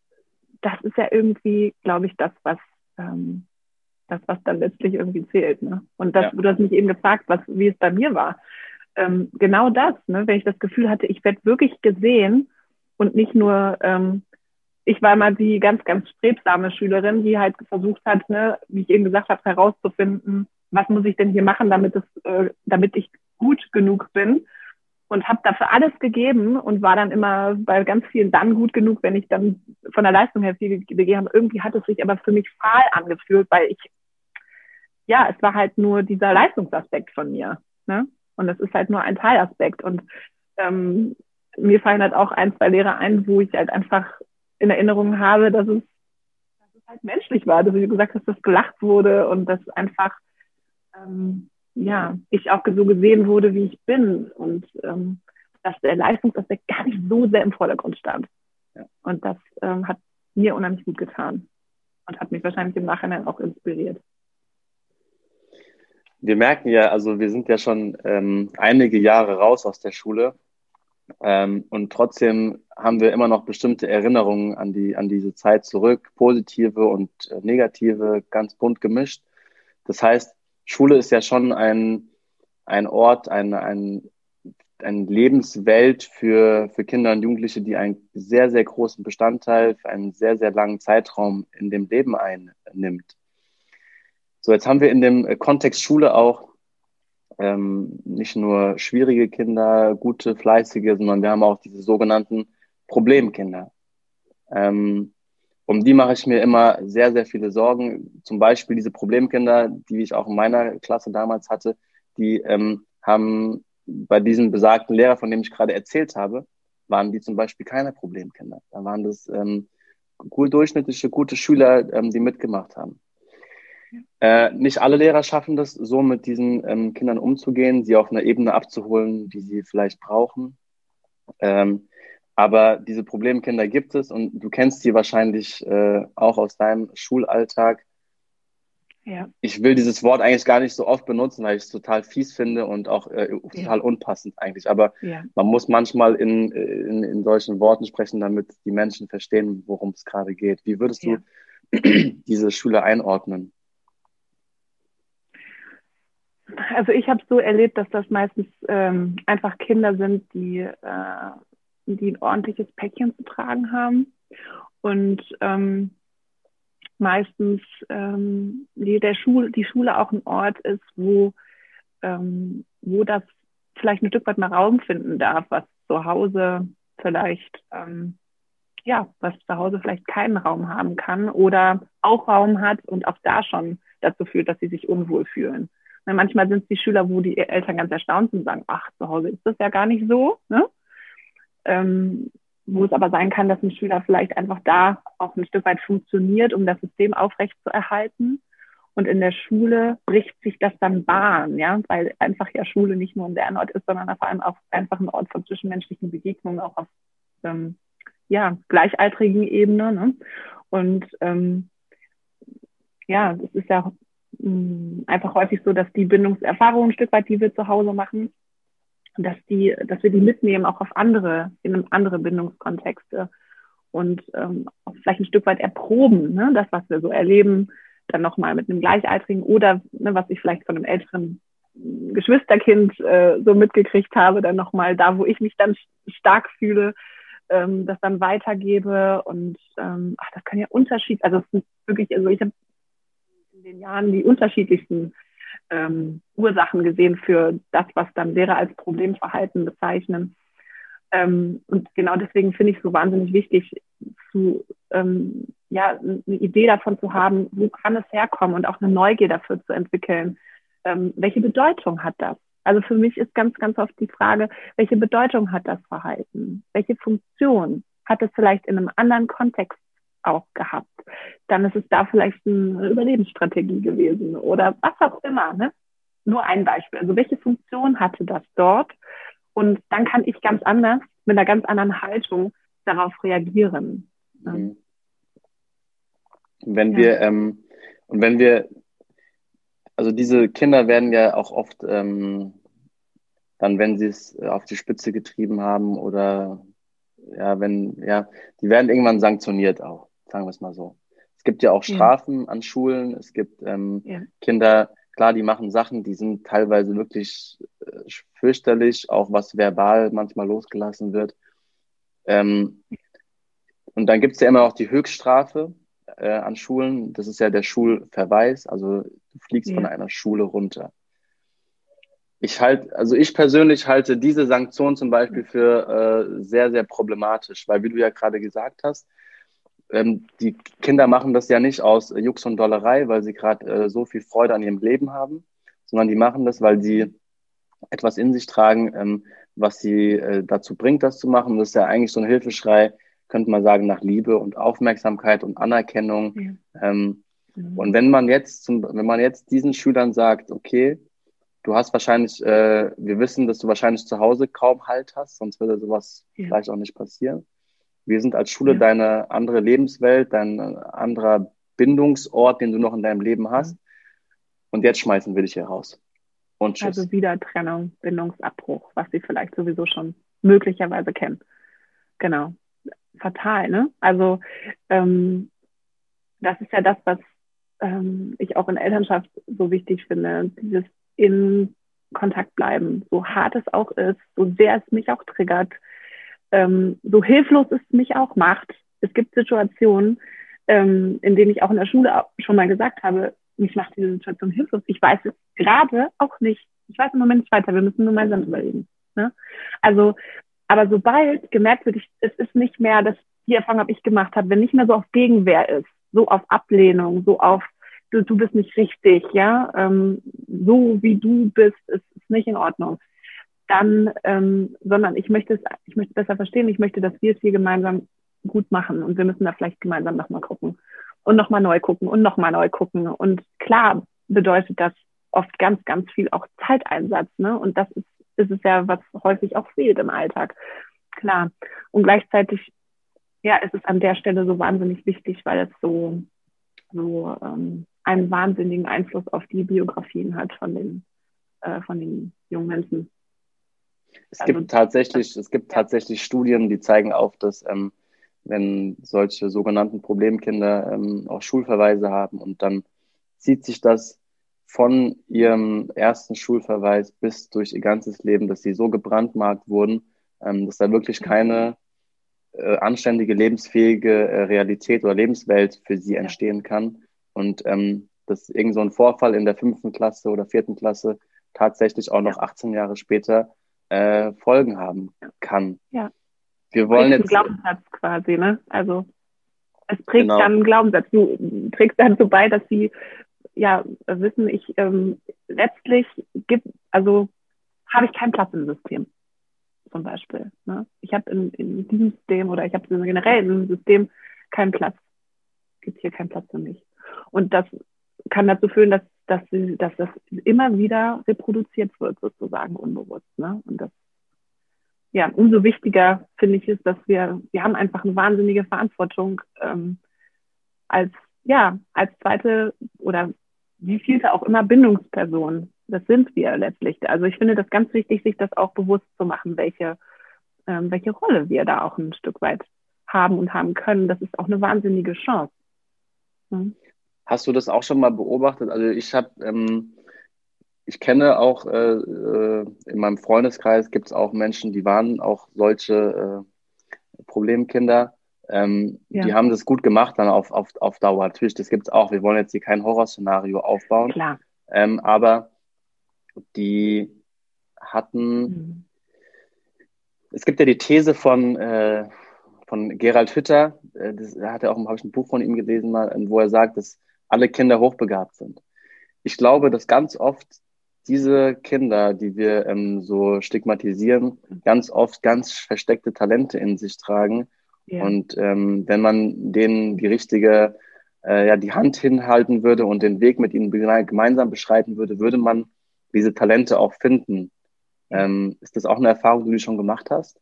[SPEAKER 3] das ist ja irgendwie, glaube ich, das, was ähm, das, was dann letztlich irgendwie zählt. Ne? Und das, ja. du hast mich eben gefragt, was, wie es bei mir war. Ähm, genau das, ne? wenn ich das Gefühl hatte, ich werde wirklich gesehen und nicht nur, ähm, ich war mal die ganz, ganz strebsame Schülerin, die halt versucht hat, ne, wie ich eben gesagt habe, herauszufinden, was muss ich denn hier machen, damit es, äh, damit ich gut genug bin und habe dafür alles gegeben und war dann immer bei ganz vielen dann gut genug, wenn ich dann von der Leistung her viel gegeben habe. Irgendwie hat es sich aber für mich fahl angefühlt, weil ich, ja, es war halt nur dieser Leistungsaspekt von mir. Ne? Und das ist halt nur ein Teilaspekt. Und ähm, mir fallen halt auch ein, zwei Lehrer ein, wo ich halt einfach in Erinnerung habe, dass es, dass es halt menschlich war, dass, wie gesagt dass gelacht wurde und dass einfach ähm, ja, ich auch so gesehen wurde, wie ich bin und ähm, dass der Leistungsaspekt gar nicht so sehr im Vordergrund stand. Ja. Und das ähm, hat mir unheimlich gut getan und hat mich wahrscheinlich im Nachhinein auch inspiriert.
[SPEAKER 2] Wir merken ja, also wir sind ja schon ähm, einige Jahre raus aus der Schule Ähm, und trotzdem haben wir immer noch bestimmte Erinnerungen an die, an diese Zeit zurück, positive und äh, negative, ganz bunt gemischt. Das heißt, Schule ist ja schon ein, ein Ort, ein, ein, ein Lebenswelt für, für Kinder und Jugendliche, die einen sehr, sehr großen Bestandteil für einen sehr, sehr langen Zeitraum in dem Leben einnimmt. So, jetzt haben wir in dem Kontext Schule auch ähm, nicht nur schwierige Kinder, gute, fleißige, sondern wir haben auch diese sogenannten Problemkinder. Ähm, um die mache ich mir immer sehr, sehr viele Sorgen. Zum Beispiel diese Problemkinder, die ich auch in meiner Klasse damals hatte, die ähm, haben bei diesem besagten Lehrer, von dem ich gerade erzählt habe, waren die zum Beispiel keine Problemkinder. Da waren das ähm, gut durchschnittliche, gute Schüler, ähm, die mitgemacht haben. Äh, nicht alle Lehrer schaffen das, so mit diesen ähm, Kindern umzugehen, sie auf einer Ebene abzuholen, die sie vielleicht brauchen. Ähm, aber diese Problemkinder gibt es und du kennst sie wahrscheinlich äh, auch aus deinem Schulalltag. Ja. Ich will dieses Wort eigentlich gar nicht so oft benutzen, weil ich es total fies finde und auch äh, total ja. unpassend eigentlich. Aber ja. man muss manchmal in, in, in solchen Worten sprechen, damit die Menschen verstehen, worum es gerade geht. Wie würdest du <clears throat> diese Schüler einordnen?
[SPEAKER 3] Also ich habe so erlebt, dass das meistens ähm, einfach Kinder sind, die, äh, die ein ordentliches Päckchen zu tragen haben und ähm, meistens ähm, die, der Schul die Schule auch ein Ort ist, wo, ähm, wo das vielleicht ein Stück weit mal Raum finden darf, was zu Hause vielleicht ähm, ja, was zu Hause vielleicht keinen Raum haben kann oder auch Raum hat und auch da schon dazu führt, dass sie sich unwohl fühlen. Manchmal sind es die Schüler, wo die Eltern ganz erstaunt sind und sagen, ach, zu Hause ist das ja gar nicht so. Ne? Ähm, wo es aber sein kann, dass ein Schüler vielleicht einfach da auch ein Stück weit funktioniert, um das System aufrecht zu erhalten. Und in der Schule bricht sich das dann Bahn, ja, weil einfach ja Schule nicht nur ein Lernort ist, sondern vor allem auch einfach ein Ort von zwischenmenschlichen Begegnungen, auch auf ähm, ja, gleichaltrigen Ebene. Ne? Und ähm, ja, das ist ja mh, einfach häufig so, dass die Bindungserfahrungen ein Stück weit, die wir zu Hause machen, dass die, dass wir die mitnehmen auch auf andere, in andere Bindungskontexte und ähm, vielleicht ein Stück weit erproben, ne, das, was wir so erleben, dann nochmal mit einem Gleichaltrigen oder ne, was ich vielleicht von einem älteren Geschwisterkind äh, so mitgekriegt habe, dann nochmal da, wo ich mich dann stark fühle, ähm, das dann weitergebe und ähm, ach, das kann ja Unterschied, also es ist wirklich, also ich habe in den Jahren die unterschiedlichsten ähm, Ursachen gesehen für das, was dann Lehrer als Problemverhalten bezeichnen. Ähm, und genau deswegen finde ich es so wahnsinnig wichtig, zu, ähm, ja, eine Idee davon zu haben, wo kann es herkommen und auch eine Neugier dafür zu entwickeln. Ähm, welche Bedeutung hat das? Also für mich ist ganz, ganz oft die Frage, welche Bedeutung hat das Verhalten? Welche Funktion hat es vielleicht in einem anderen Kontext auch gehabt. Dann ist es da vielleicht eine Überlebensstrategie gewesen oder was auch immer. Ne? Nur ein Beispiel. Also welche Funktion hatte das dort? Und dann kann ich ganz anders, mit einer ganz anderen Haltung darauf reagieren. Mhm.
[SPEAKER 2] Wenn ja. wir, ähm, und wenn wir, also diese Kinder werden ja auch oft ähm, dann, wenn sie es auf die Spitze getrieben haben oder ja, wenn, ja, die werden irgendwann sanktioniert auch sagen wir es mal so. Es gibt ja auch Strafen ja. an Schulen, es gibt ähm, ja. Kinder, klar, die machen Sachen, die sind teilweise wirklich äh, fürchterlich, auch was verbal manchmal losgelassen wird. Ähm, und dann gibt es ja immer auch die Höchststrafe äh, an Schulen, das ist ja der Schulverweis, also du fliegst ja. von einer Schule runter. Ich halt, also ich persönlich halte diese Sanktion zum Beispiel für äh, sehr, sehr problematisch, weil wie du ja gerade gesagt hast, ähm, die Kinder machen das ja nicht aus Jux und Dollerei, weil sie gerade äh, so viel Freude an ihrem Leben haben, sondern die machen das, weil sie etwas in sich tragen, ähm, was sie äh, dazu bringt, das zu machen. Das ist ja eigentlich so ein Hilfeschrei, könnte man sagen, nach Liebe und Aufmerksamkeit und Anerkennung. Ja. Ähm, mhm. Und wenn man jetzt zum, wenn man jetzt diesen Schülern sagt, okay, du hast wahrscheinlich, äh, wir wissen, dass du wahrscheinlich zu Hause kaum Halt hast, sonst würde sowas ja. vielleicht auch nicht passieren. Wir sind als Schule ja. deine andere Lebenswelt, dein anderer Bindungsort, den du noch in deinem Leben hast. Und jetzt schmeißen wir dich hier raus.
[SPEAKER 3] Und tschüss. Also wieder Trennung, Bindungsabbruch, was sie vielleicht sowieso schon möglicherweise kennen. Genau. Fatal, ne? Also ähm, das ist ja das, was ähm, ich auch in Elternschaft so wichtig finde. Dieses in Kontakt bleiben, so hart es auch ist, so sehr es mich auch triggert, ähm, so hilflos es mich auch macht. Es gibt Situationen, ähm, in denen ich auch in der Schule schon mal gesagt habe, mich macht diese Situation hilflos. Ich weiß es gerade auch nicht. Ich weiß im Moment nicht weiter. Wir müssen gemeinsam überlegen. Ne? Also, aber sobald gemerkt wird, ich, es ist nicht mehr, dass die Erfahrung habe ich gemacht habe, wenn nicht mehr so auf Gegenwehr ist, so auf Ablehnung, so auf du, du bist nicht richtig, ja, ähm, so wie du bist, ist, ist nicht in Ordnung. Dann, ähm, sondern ich möchte es, ich möchte es besser verstehen, ich möchte, dass wir es hier gemeinsam gut machen und wir müssen da vielleicht gemeinsam nochmal gucken und nochmal neu gucken und nochmal neu gucken. Und klar bedeutet das oft ganz, ganz viel auch Zeiteinsatz, ne? Und das ist, ist es ja, was häufig auch fehlt im Alltag. Klar. Und gleichzeitig, ja, ist es an der Stelle so wahnsinnig wichtig, weil es so, so ähm, einen wahnsinnigen Einfluss auf die Biografien hat von den, äh, von den jungen Menschen.
[SPEAKER 2] Es also, gibt tatsächlich, es gibt tatsächlich Studien, die zeigen auf, dass ähm, wenn solche sogenannten Problemkinder ähm, auch Schulverweise haben und dann zieht sich das von ihrem ersten Schulverweis bis durch ihr ganzes Leben, dass sie so gebrandmarkt wurden, ähm, dass da wirklich keine äh, anständige, lebensfähige äh, Realität oder Lebenswelt für sie entstehen kann. Und ähm, dass irgend so ein Vorfall in der fünften Klasse oder vierten Klasse tatsächlich auch noch 18 Jahre später äh, Folgen haben kann.
[SPEAKER 3] Ja.
[SPEAKER 2] Wir wollen jetzt.
[SPEAKER 3] Ein Glaubenssatz quasi, ne? Also es prägt genau. dann einen Glaubenssatz. Du trägst dann so bei, dass sie ja wissen, ich ähm, letztlich gibt, also habe ich keinen Platz im System zum Beispiel. Ne? Ich habe in, in diesem System oder ich habe generell im System keinen Platz. Gibt hier keinen Platz für mich. Und das kann dazu führen, dass, dass, sie, dass das immer wieder reproduziert wird, sozusagen unbewusst. Ne? Und das, ja, umso wichtiger finde ich ist, dass wir, wir haben einfach eine wahnsinnige Verantwortung ähm, als, ja, als zweite oder wie vielte auch immer Bindungsperson. Das sind wir letztlich. Also ich finde das ganz wichtig, sich das auch bewusst zu machen, welche, ähm, welche Rolle wir da auch ein Stück weit haben und haben können. Das ist auch eine wahnsinnige Chance.
[SPEAKER 2] Hm. Hast du das auch schon mal beobachtet? Also ich habe, ähm, ich kenne auch äh, äh, in meinem Freundeskreis gibt es auch Menschen, die waren auch solche äh, Problemkinder. Ähm, ja. Die haben das gut gemacht dann auf, auf, auf Dauer. Natürlich, das gibt es auch. Wir wollen jetzt hier kein Horrorszenario aufbauen.
[SPEAKER 3] Klar.
[SPEAKER 2] Ähm, aber die hatten, mhm. es gibt ja die These von, äh, von Gerald Hütter, äh, das hat er auch, habe ich ein Buch von ihm gelesen, mal, wo er sagt, dass alle Kinder hochbegabt sind. Ich glaube, dass ganz oft diese Kinder, die wir ähm, so stigmatisieren, ganz oft ganz versteckte Talente in sich tragen. Ja. Und ähm, wenn man denen die richtige, äh, ja, die Hand hinhalten würde und den Weg mit ihnen gemeinsam beschreiten würde, würde man diese Talente auch finden. Ähm, ist das auch eine Erfahrung, die du schon gemacht hast?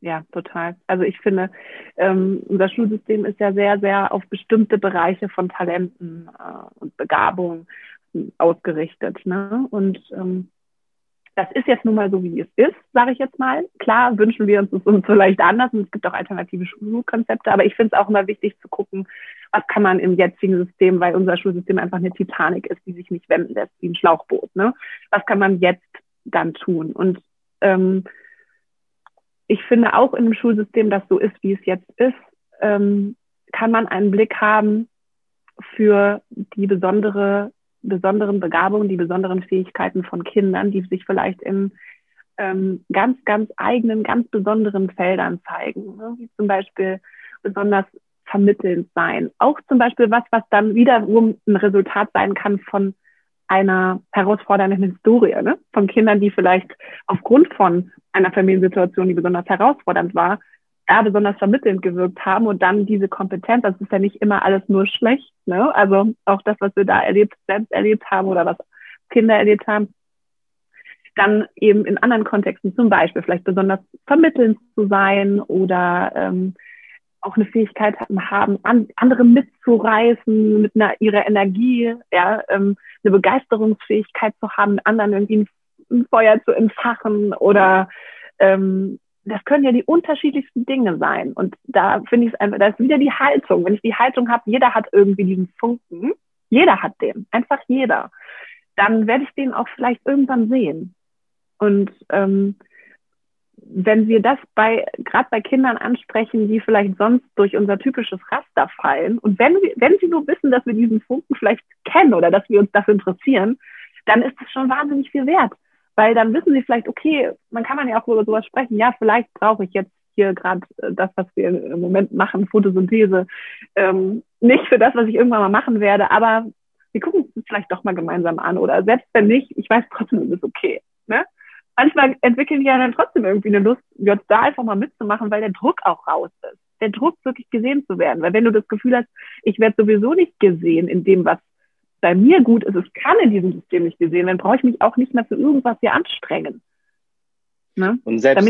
[SPEAKER 3] Ja, total. Also ich finde, ähm, unser Schulsystem ist ja sehr, sehr auf bestimmte Bereiche von Talenten äh, und Begabung ausgerichtet. Ne? Und ähm, das ist jetzt nun mal so, wie es ist, sage ich jetzt mal. Klar wünschen wir uns es uns vielleicht anders und es gibt auch alternative Schulkonzepte, aber ich finde es auch immer wichtig zu gucken, was kann man im jetzigen System, weil unser Schulsystem einfach eine Titanic ist, die sich nicht wenden lässt wie ein Schlauchboot. Ne? Was kann man jetzt dann tun? Und ähm, ich finde auch in einem Schulsystem, das so ist, wie es jetzt ist, ähm, kann man einen Blick haben für die besondere, besonderen Begabungen, die besonderen Fähigkeiten von Kindern, die sich vielleicht in ähm, ganz, ganz eigenen, ganz besonderen Feldern zeigen, ne? wie zum Beispiel besonders vermittelnd sein. Auch zum Beispiel was, was dann wiederum ein Resultat sein kann von einer herausfordernden Historie, ne? von Kindern, die vielleicht aufgrund von einer Familiensituation, die besonders herausfordernd war, da besonders vermittelnd gewirkt haben und dann diese Kompetenz, das ist ja nicht immer alles nur schlecht, ne? also auch das, was wir da erlebt, selbst erlebt haben oder was Kinder erlebt haben, dann eben in anderen Kontexten zum Beispiel vielleicht besonders vermittelnd zu sein oder ähm, auch eine Fähigkeit haben, an, andere mitzureißen mit einer, ihrer Energie, ja, ähm, eine Begeisterungsfähigkeit zu haben, anderen irgendwie ein, Feuer zu entfachen oder ähm, das können ja die unterschiedlichsten Dinge sein. Und da finde ich es einfach, da ist wieder die Haltung. Wenn ich die Haltung habe, jeder hat irgendwie diesen Funken, jeder hat den, einfach jeder, dann werde ich den auch vielleicht irgendwann sehen. Und ähm, wenn wir das bei, gerade bei Kindern ansprechen, die vielleicht sonst durch unser typisches Raster fallen, und wenn wir, wenn sie nur wissen, dass wir diesen Funken vielleicht kennen oder dass wir uns dafür interessieren, dann ist es schon wahnsinnig viel wert. Weil dann wissen sie vielleicht, okay, man kann man ja auch über sowas sprechen, ja, vielleicht brauche ich jetzt hier gerade äh, das, was wir im Moment machen, Photosynthese, ähm, nicht für das, was ich irgendwann mal machen werde, aber wir gucken es vielleicht doch mal gemeinsam an. Oder selbst wenn nicht, ich weiß trotzdem, es ist okay. Ne? Manchmal entwickeln die ja dann trotzdem irgendwie eine Lust, jetzt da einfach mal mitzumachen, weil der Druck auch raus ist. Der Druck, wirklich gesehen zu werden. Weil wenn du das Gefühl hast, ich werde sowieso nicht gesehen in dem, was bei mir gut ist, es kann in diesem System nicht gesehen, dann brauche ich mich auch nicht mehr für irgendwas hier anstrengen.
[SPEAKER 2] Ne? Und selbst,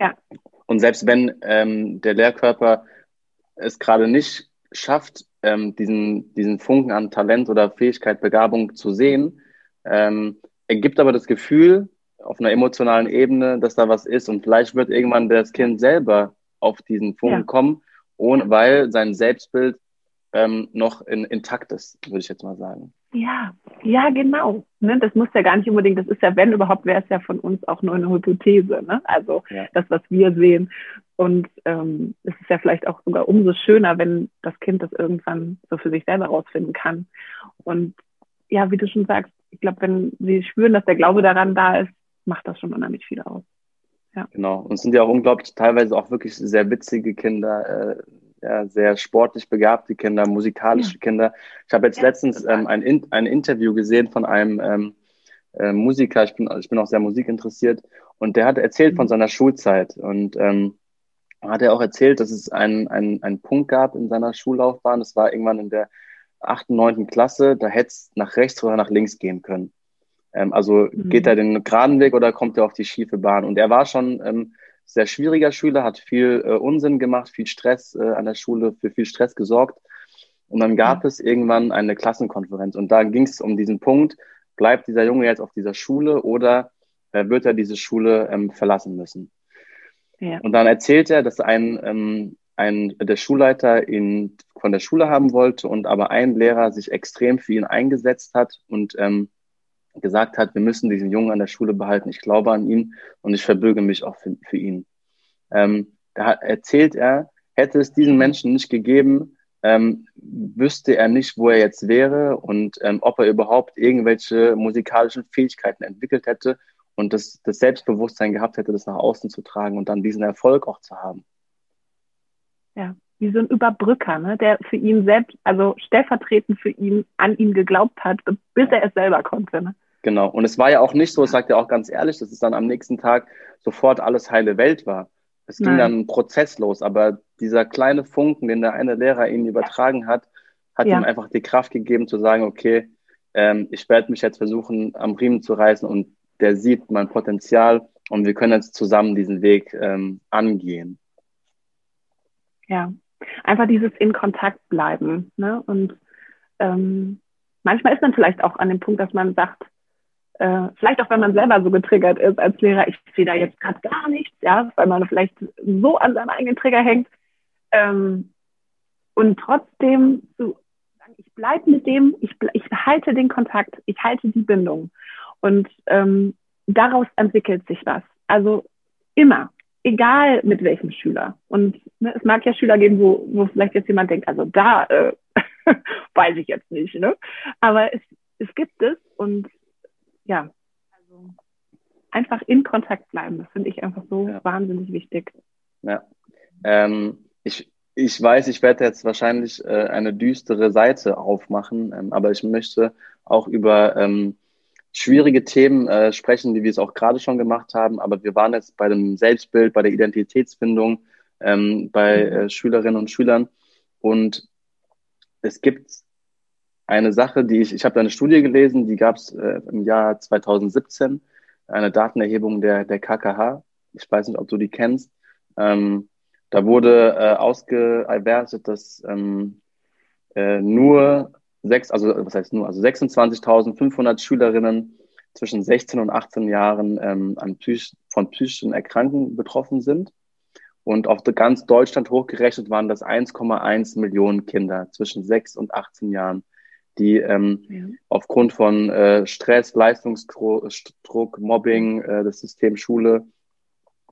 [SPEAKER 2] ja. und selbst wenn ähm, der Lehrkörper es gerade nicht schafft, ähm, diesen, diesen Funken an Talent oder Fähigkeit, Begabung zu sehen, ähm, er gibt aber das Gefühl auf einer emotionalen Ebene, dass da was ist und vielleicht wird irgendwann das Kind selber auf diesen Funken ja. kommen, ohne, weil sein Selbstbild ähm, noch in, intakt ist, würde ich jetzt mal sagen.
[SPEAKER 3] Ja, ja, genau. Ne, das muss ja gar nicht unbedingt, das ist ja, wenn überhaupt, wäre es ja von uns auch nur eine Hypothese. Ne? Also ja. das, was wir sehen. Und ähm, es ist ja vielleicht auch sogar umso schöner, wenn das Kind das irgendwann so für sich selber rausfinden kann. Und ja, wie du schon sagst, ich glaube, wenn sie spüren, dass der Glaube daran da ist, macht das schon unheimlich viel aus.
[SPEAKER 2] Ja. Genau. Und es sind ja auch unglaublich, teilweise auch wirklich sehr witzige Kinder, äh, ja, sehr sportlich begabte Kinder, musikalische ja. Kinder. Ich habe jetzt letztens ähm, ein, In ein Interview gesehen von einem ähm, äh, Musiker, ich bin, ich bin auch sehr musikinteressiert, und der hat erzählt mhm. von seiner Schulzeit. Und ähm, hat er auch erzählt, dass es einen, einen, einen Punkt gab in seiner Schullaufbahn. Das war irgendwann in der achten, neunten Klasse, da hätte es nach rechts oder nach links gehen können. Ähm, also mhm. geht er den geraden Weg oder kommt er auf die schiefe Bahn? Und er war schon ähm, sehr schwieriger Schüler, hat viel äh, Unsinn gemacht, viel Stress äh, an der Schule, für viel Stress gesorgt. Und dann gab mhm. es irgendwann eine Klassenkonferenz und da ging es um diesen Punkt, bleibt dieser Junge jetzt auf dieser Schule oder äh, wird er diese Schule ähm, verlassen müssen? Ja. Und dann erzählt er, dass ein, ähm, ein, der Schulleiter ihn von der Schule haben wollte und aber ein Lehrer sich extrem für ihn eingesetzt hat und ähm, gesagt hat, wir müssen diesen Jungen an der Schule behalten. Ich glaube an ihn und ich verbürge mich auch für, für ihn. Ähm, da erzählt er, hätte es diesen Menschen nicht gegeben, ähm, wüsste er nicht, wo er jetzt wäre und ähm, ob er überhaupt irgendwelche musikalischen Fähigkeiten entwickelt hätte und das, das Selbstbewusstsein gehabt hätte, das nach außen zu tragen und dann diesen Erfolg auch zu haben.
[SPEAKER 3] Ja, wie so ein Überbrücker, ne, der für ihn selbst, also stellvertretend für ihn, an ihn geglaubt hat, bis er es selber konnte. Ne?
[SPEAKER 2] Genau. Und es war ja auch nicht so, das sagt er auch ganz ehrlich, dass es dann am nächsten Tag sofort alles heile Welt war. Es ging Nein. dann ein Prozess los, aber dieser kleine Funken, den der eine Lehrer ihnen übertragen hat, hat ja. ihm einfach die Kraft gegeben zu sagen, okay, ähm, ich werde mich jetzt versuchen, am Riemen zu reißen und der sieht mein Potenzial und wir können jetzt zusammen diesen Weg ähm, angehen.
[SPEAKER 3] Ja, einfach dieses in Kontakt bleiben. Ne? Und ähm, manchmal ist man vielleicht auch an dem Punkt, dass man sagt, äh, vielleicht auch wenn man selber so getriggert ist als Lehrer, ich sehe da jetzt gerade gar nichts, ja, weil man vielleicht so an seinem eigenen Trigger hängt. Ähm, und trotzdem so, ich bleibe mit dem, ich, ich halte den Kontakt, ich halte die Bindung. Und ähm, daraus entwickelt sich was. Also immer, egal mit welchem Schüler. Und ne, es mag ja Schüler geben, wo, wo vielleicht jetzt jemand denkt, also da äh, <laughs> weiß ich jetzt nicht. Ne? Aber es, es gibt es und ja, also einfach in Kontakt bleiben. Das finde ich einfach so ja. wahnsinnig wichtig.
[SPEAKER 2] Ja. Ähm, ich, ich weiß, ich werde jetzt wahrscheinlich äh, eine düstere Seite aufmachen, ähm, aber ich möchte auch über ähm, schwierige Themen äh, sprechen, wie wir es auch gerade schon gemacht haben. Aber wir waren jetzt bei dem Selbstbild, bei der Identitätsfindung, ähm, bei mhm. äh, Schülerinnen und Schülern. Und es gibt eine Sache, die ich, ich habe eine Studie gelesen, die gab es äh, im Jahr 2017, eine Datenerhebung der, der KKH. Ich weiß nicht, ob du die kennst. Ähm, da wurde äh, ausgewertet, dass ähm, äh, nur sechs, also was heißt nur, also 26.500 Schülerinnen zwischen 16 und 18 Jahren ähm, an psych von psychischen Erkrankungen betroffen sind. Und auf ganz Deutschland hochgerechnet waren das 1,1 Millionen Kinder zwischen 6 und 18 Jahren, die ähm, ja. aufgrund von äh, Stress, Leistungsdruck, Mobbing, äh, das System Schule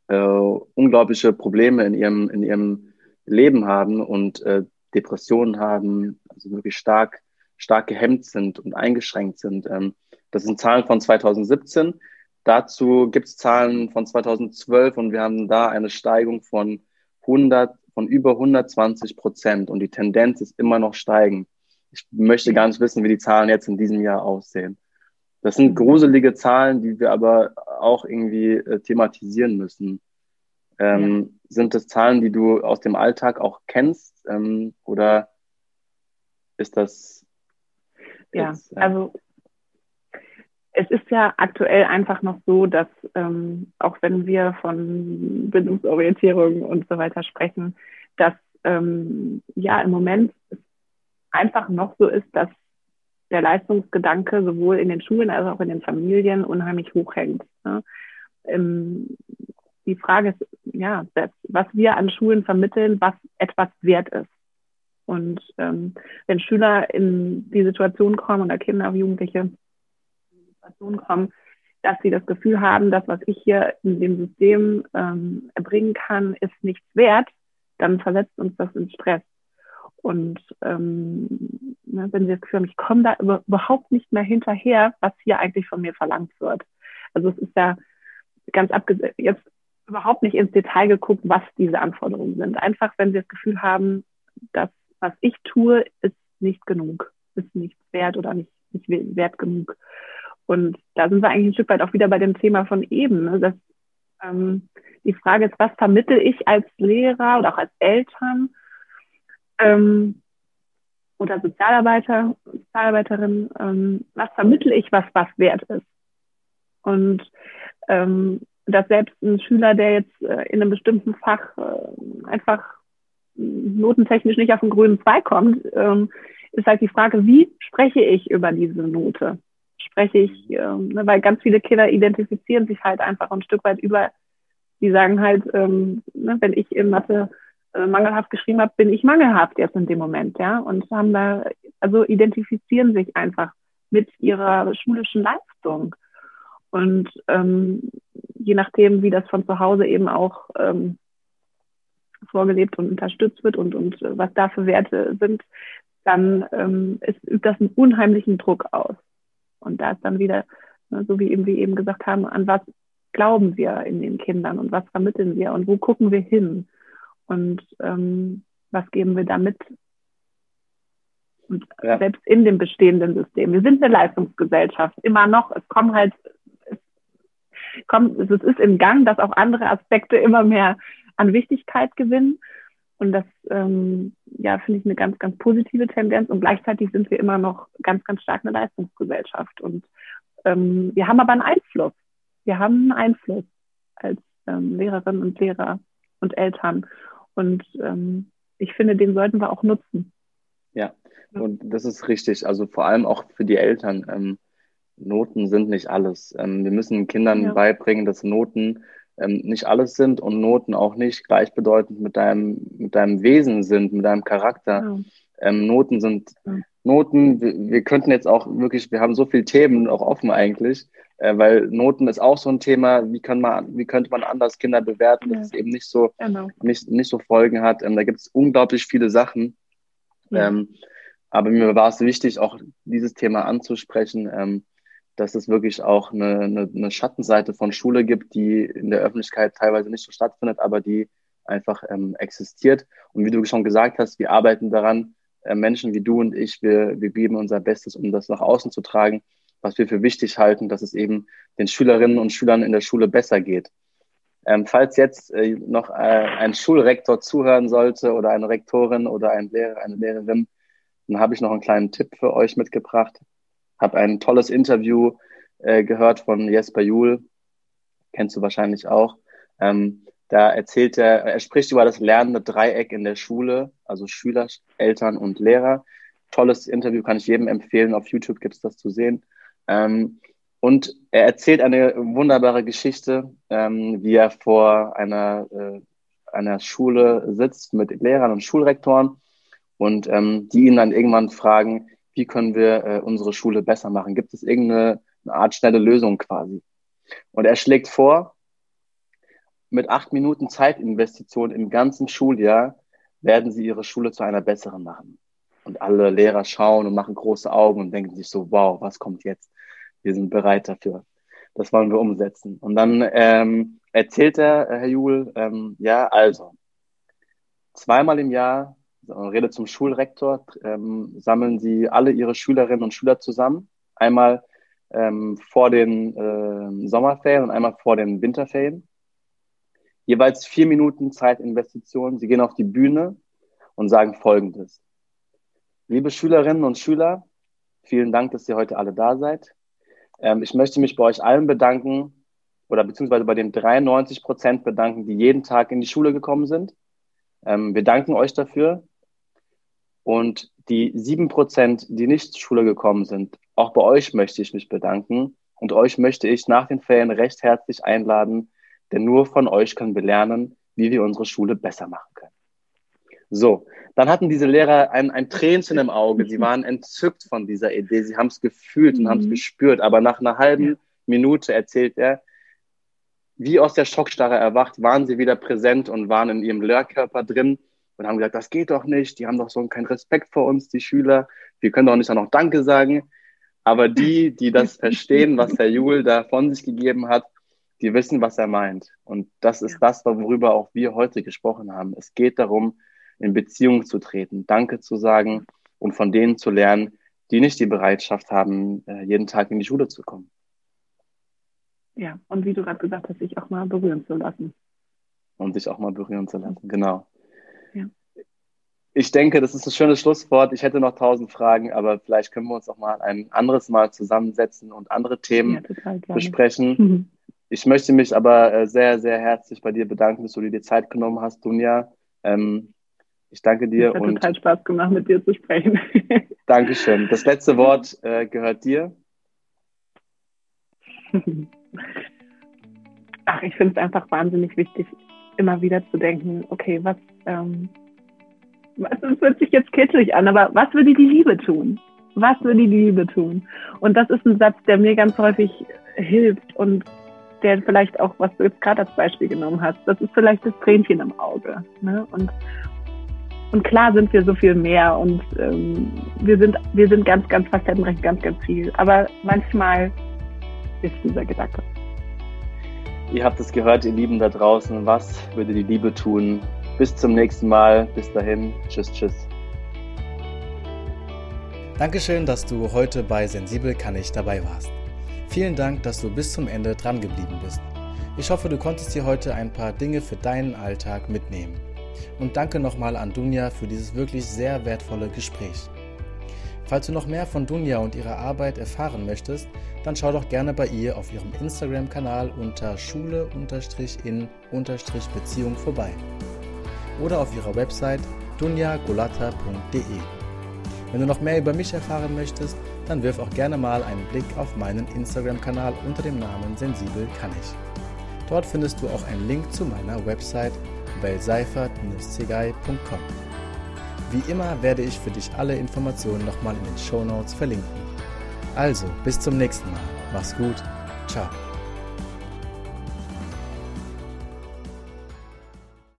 [SPEAKER 2] äh, unglaubliche Probleme in ihrem, in ihrem Leben haben und äh, Depressionen haben, also wirklich stark, stark gehemmt sind und eingeschränkt sind. Ähm, das sind Zahlen von 2017. Dazu gibt es Zahlen von 2012 und wir haben da eine Steigung von 100, von über 120 Prozent und die Tendenz ist immer noch steigend. Ich möchte gar nicht wissen, wie die Zahlen jetzt in diesem Jahr aussehen. Das sind gruselige Zahlen, die wir aber auch irgendwie äh, thematisieren müssen. Ähm, ja. Sind das Zahlen, die du aus dem Alltag auch kennst ähm, oder ist das?
[SPEAKER 3] Ja, jetzt, äh, also es ist ja aktuell einfach noch so, dass ähm, auch wenn wir von Bildungsorientierung und so weiter sprechen, dass ähm, ja im Moment einfach noch so ist, dass der Leistungsgedanke sowohl in den Schulen als auch in den Familien unheimlich hoch hängt. Ne? Ähm, die Frage ist, ja, was wir an Schulen vermitteln, was etwas wert ist. Und ähm, wenn Schüler in die Situation kommen oder Kinder, Jugendliche Situation kommen, dass sie das Gefühl haben, dass was ich hier in dem System ähm, erbringen kann, ist nichts wert, dann versetzt uns das in Stress. Und ähm, ne, wenn sie das Gefühl haben, ich komme da über, überhaupt nicht mehr hinterher, was hier eigentlich von mir verlangt wird. Also es ist ja ganz abgesehen, jetzt überhaupt nicht ins Detail geguckt, was diese Anforderungen sind. Einfach, wenn sie das Gefühl haben, dass was ich tue, ist nicht genug, ist nicht wert oder nicht, nicht wert genug. Und da sind wir eigentlich ein Stück weit auch wieder bei dem Thema von eben. Ne? Dass, ähm, die Frage ist, was vermittel ich als Lehrer oder auch als Eltern ähm, oder Sozialarbeiter, Sozialarbeiterin, ähm, was vermittel ich, was was wert ist? Und ähm, dass selbst ein Schüler, der jetzt äh, in einem bestimmten Fach äh, einfach notentechnisch nicht auf den grünen Zweig kommt, ähm, ist halt die Frage, wie spreche ich über diese Note? spreche ich, ähm, ne, weil ganz viele Kinder identifizieren sich halt einfach ein Stück weit über, die sagen halt, ähm, ne, wenn ich in Mathe äh, mangelhaft geschrieben habe, bin ich mangelhaft jetzt in dem Moment, ja, und haben da, also identifizieren sich einfach mit ihrer schulischen Leistung. Und ähm, je nachdem, wie das von zu Hause eben auch ähm, vorgelebt und unterstützt wird und, und äh, was da für Werte sind, dann ähm, ist, übt das einen unheimlichen Druck aus. Und da ist dann wieder, ne, so wie eben wir eben gesagt haben, an was glauben wir in den Kindern und was vermitteln wir und wo gucken wir hin und ähm, was geben wir damit und ja. selbst in dem bestehenden System. Wir sind eine Leistungsgesellschaft, immer noch. Es kommen halt, es, kommt, es ist im Gang, dass auch andere Aspekte immer mehr an Wichtigkeit gewinnen. Und das, ähm, ja, finde ich eine ganz, ganz positive Tendenz. Und gleichzeitig sind wir immer noch ganz, ganz stark eine Leistungsgesellschaft. Und ähm, wir haben aber einen Einfluss. Wir haben einen Einfluss als ähm, Lehrerinnen und Lehrer und Eltern. Und ähm, ich finde, den sollten wir auch nutzen.
[SPEAKER 2] Ja, und das ist richtig. Also vor allem auch für die Eltern. Ähm, Noten sind nicht alles. Ähm, wir müssen Kindern ja. beibringen, dass Noten ähm, nicht alles sind und Noten auch nicht gleichbedeutend mit deinem, mit deinem Wesen sind, mit deinem Charakter. Ja. Ähm, Noten sind ja. Noten, wir, wir, könnten jetzt auch wirklich, wir haben so viele Themen auch offen eigentlich, äh, weil Noten ist auch so ein Thema, wie kann man, wie könnte man anders Kinder bewerten, dass es eben nicht so, genau. nicht, nicht so Folgen hat. Ähm, da gibt es unglaublich viele Sachen. Ähm, aber mir war es wichtig, auch dieses Thema anzusprechen. Dass es wirklich auch eine, eine, eine Schattenseite von Schule gibt, die in der Öffentlichkeit teilweise nicht so stattfindet, aber die einfach ähm, existiert. Und wie du schon gesagt hast, wir arbeiten daran, äh, Menschen wie du und ich, wir, wir geben unser Bestes, um das nach außen zu tragen, was wir für wichtig halten, dass es eben den Schülerinnen und Schülern in der Schule besser geht. Ähm, falls jetzt äh, noch äh, ein Schulrektor zuhören sollte oder eine Rektorin oder ein Lehrer, eine Lehrerin, dann habe ich noch einen kleinen Tipp für euch mitgebracht habe ein tolles Interview äh, gehört von Jesper Juhl, kennst du wahrscheinlich auch. Ähm, da erzählt er, er spricht über das lernende Dreieck in der Schule, also Schüler, Eltern und Lehrer. Tolles Interview, kann ich jedem empfehlen. Auf YouTube gibt es das zu sehen. Ähm, Und er erzählt eine wunderbare Geschichte, ähm, wie er vor einer, äh, einer Schule sitzt mit Lehrern und Schulrektoren und ähm, die ihn dann irgendwann fragen, wie können wir äh, unsere Schule besser machen? Gibt es irgendeine Art schnelle Lösung quasi? Und er schlägt vor, mit acht Minuten Zeitinvestition im ganzen Schuljahr werden sie ihre Schule zu einer besseren machen. Und alle Lehrer schauen und machen große Augen und denken sich so, wow, was kommt jetzt? Wir sind bereit dafür. Das wollen wir umsetzen. Und dann ähm, erzählt er, Herr Juhl, ähm, ja, also, zweimal im Jahr, Rede zum Schulrektor, ähm, sammeln Sie alle Ihre Schülerinnen und Schüler zusammen. Einmal ähm, vor den äh, Sommerferien und einmal vor den Winterferien. Jeweils vier Minuten Zeitinvestition. Sie gehen auf die Bühne und sagen Folgendes. Liebe Schülerinnen und Schüler, vielen Dank, dass ihr heute alle da seid. Ähm, ich möchte mich bei euch allen bedanken oder beziehungsweise bei den 93 Prozent bedanken, die jeden Tag in die Schule gekommen sind. Ähm, wir danken euch dafür. Und die sieben Prozent, die nicht zur Schule gekommen sind, auch bei euch möchte ich mich bedanken. Und euch möchte ich nach den Ferien recht herzlich einladen, denn nur von euch können wir lernen, wie wir unsere Schule besser machen können. So, dann hatten diese Lehrer ein, ein Tränchen im Auge. Sie waren entzückt von dieser Idee. Sie haben es gefühlt und mhm. haben es gespürt. Aber nach einer halben Minute erzählt er, wie aus der Schockstarre erwacht, waren sie wieder präsent und waren in ihrem Lehrkörper drin und haben gesagt, das geht doch nicht. Die haben doch so keinen Respekt vor uns, die Schüler. Wir können doch nicht auch noch Danke sagen. Aber die, die das <laughs> verstehen, was Herr Juhl da von sich gegeben hat, die wissen, was er meint. Und das ist das, worüber auch wir heute gesprochen haben. Es geht darum, in Beziehung zu treten, Danke zu sagen und von denen zu lernen, die nicht die Bereitschaft haben, äh, jeden Tag in die Schule zu kommen.
[SPEAKER 3] Ja, und wie du gerade gesagt hast, sich auch mal berühren zu lassen.
[SPEAKER 2] Und sich auch mal berühren zu lassen, genau. Ich denke, das ist ein schönes Schlusswort. Ich hätte noch tausend Fragen, aber vielleicht können wir uns auch mal ein anderes Mal zusammensetzen und andere Themen ja, besprechen. Mhm. Ich möchte mich aber äh, sehr, sehr herzlich bei dir bedanken, dass du dir die Zeit genommen hast, Dunja. Ähm, ich danke dir.
[SPEAKER 3] Es hat und total Spaß gemacht, mit dir zu sprechen. <laughs>
[SPEAKER 2] Dankeschön. Das letzte Wort äh, gehört dir.
[SPEAKER 3] Ach, ich finde es einfach wahnsinnig wichtig, immer wieder zu denken, okay, was, ähm, das hört sich jetzt kitschig an, aber was würde die Liebe tun? Was würde die Liebe tun? Und das ist ein Satz, der mir ganz häufig hilft und der vielleicht auch, was du jetzt gerade als Beispiel genommen hast, das ist vielleicht das Tränchen im Auge. Ne? Und, und klar sind wir so viel mehr und ähm, wir sind wir sind ganz, ganz facettenreich, ganz, ganz viel. Aber manchmal ist dieser Gedanke.
[SPEAKER 2] Ihr habt es gehört, ihr Lieben da draußen. Was würde die Liebe tun? Bis zum nächsten Mal. Bis dahin. Tschüss, tschüss.
[SPEAKER 1] Dankeschön, dass du heute bei Sensibel kann ich dabei warst. Vielen Dank, dass du bis zum Ende dran geblieben bist. Ich hoffe, du konntest dir heute ein paar Dinge für deinen Alltag mitnehmen. Und danke nochmal an Dunja für dieses wirklich sehr wertvolle Gespräch. Falls du noch mehr von Dunja und ihrer Arbeit erfahren möchtest, dann schau doch gerne bei ihr auf ihrem Instagram-Kanal unter Schule-in-Beziehung vorbei oder auf ihrer Website dunjagolata.de. Wenn du noch mehr über mich erfahren möchtest, dann wirf auch gerne mal einen Blick auf meinen Instagram-Kanal unter dem Namen Sensibel kann ich. Dort findest du auch einen Link zu meiner Website belseifert-zigei.com. Wie immer werde ich für dich alle Informationen nochmal in den Show Notes verlinken. Also, bis zum nächsten Mal. Mach's gut. Ciao.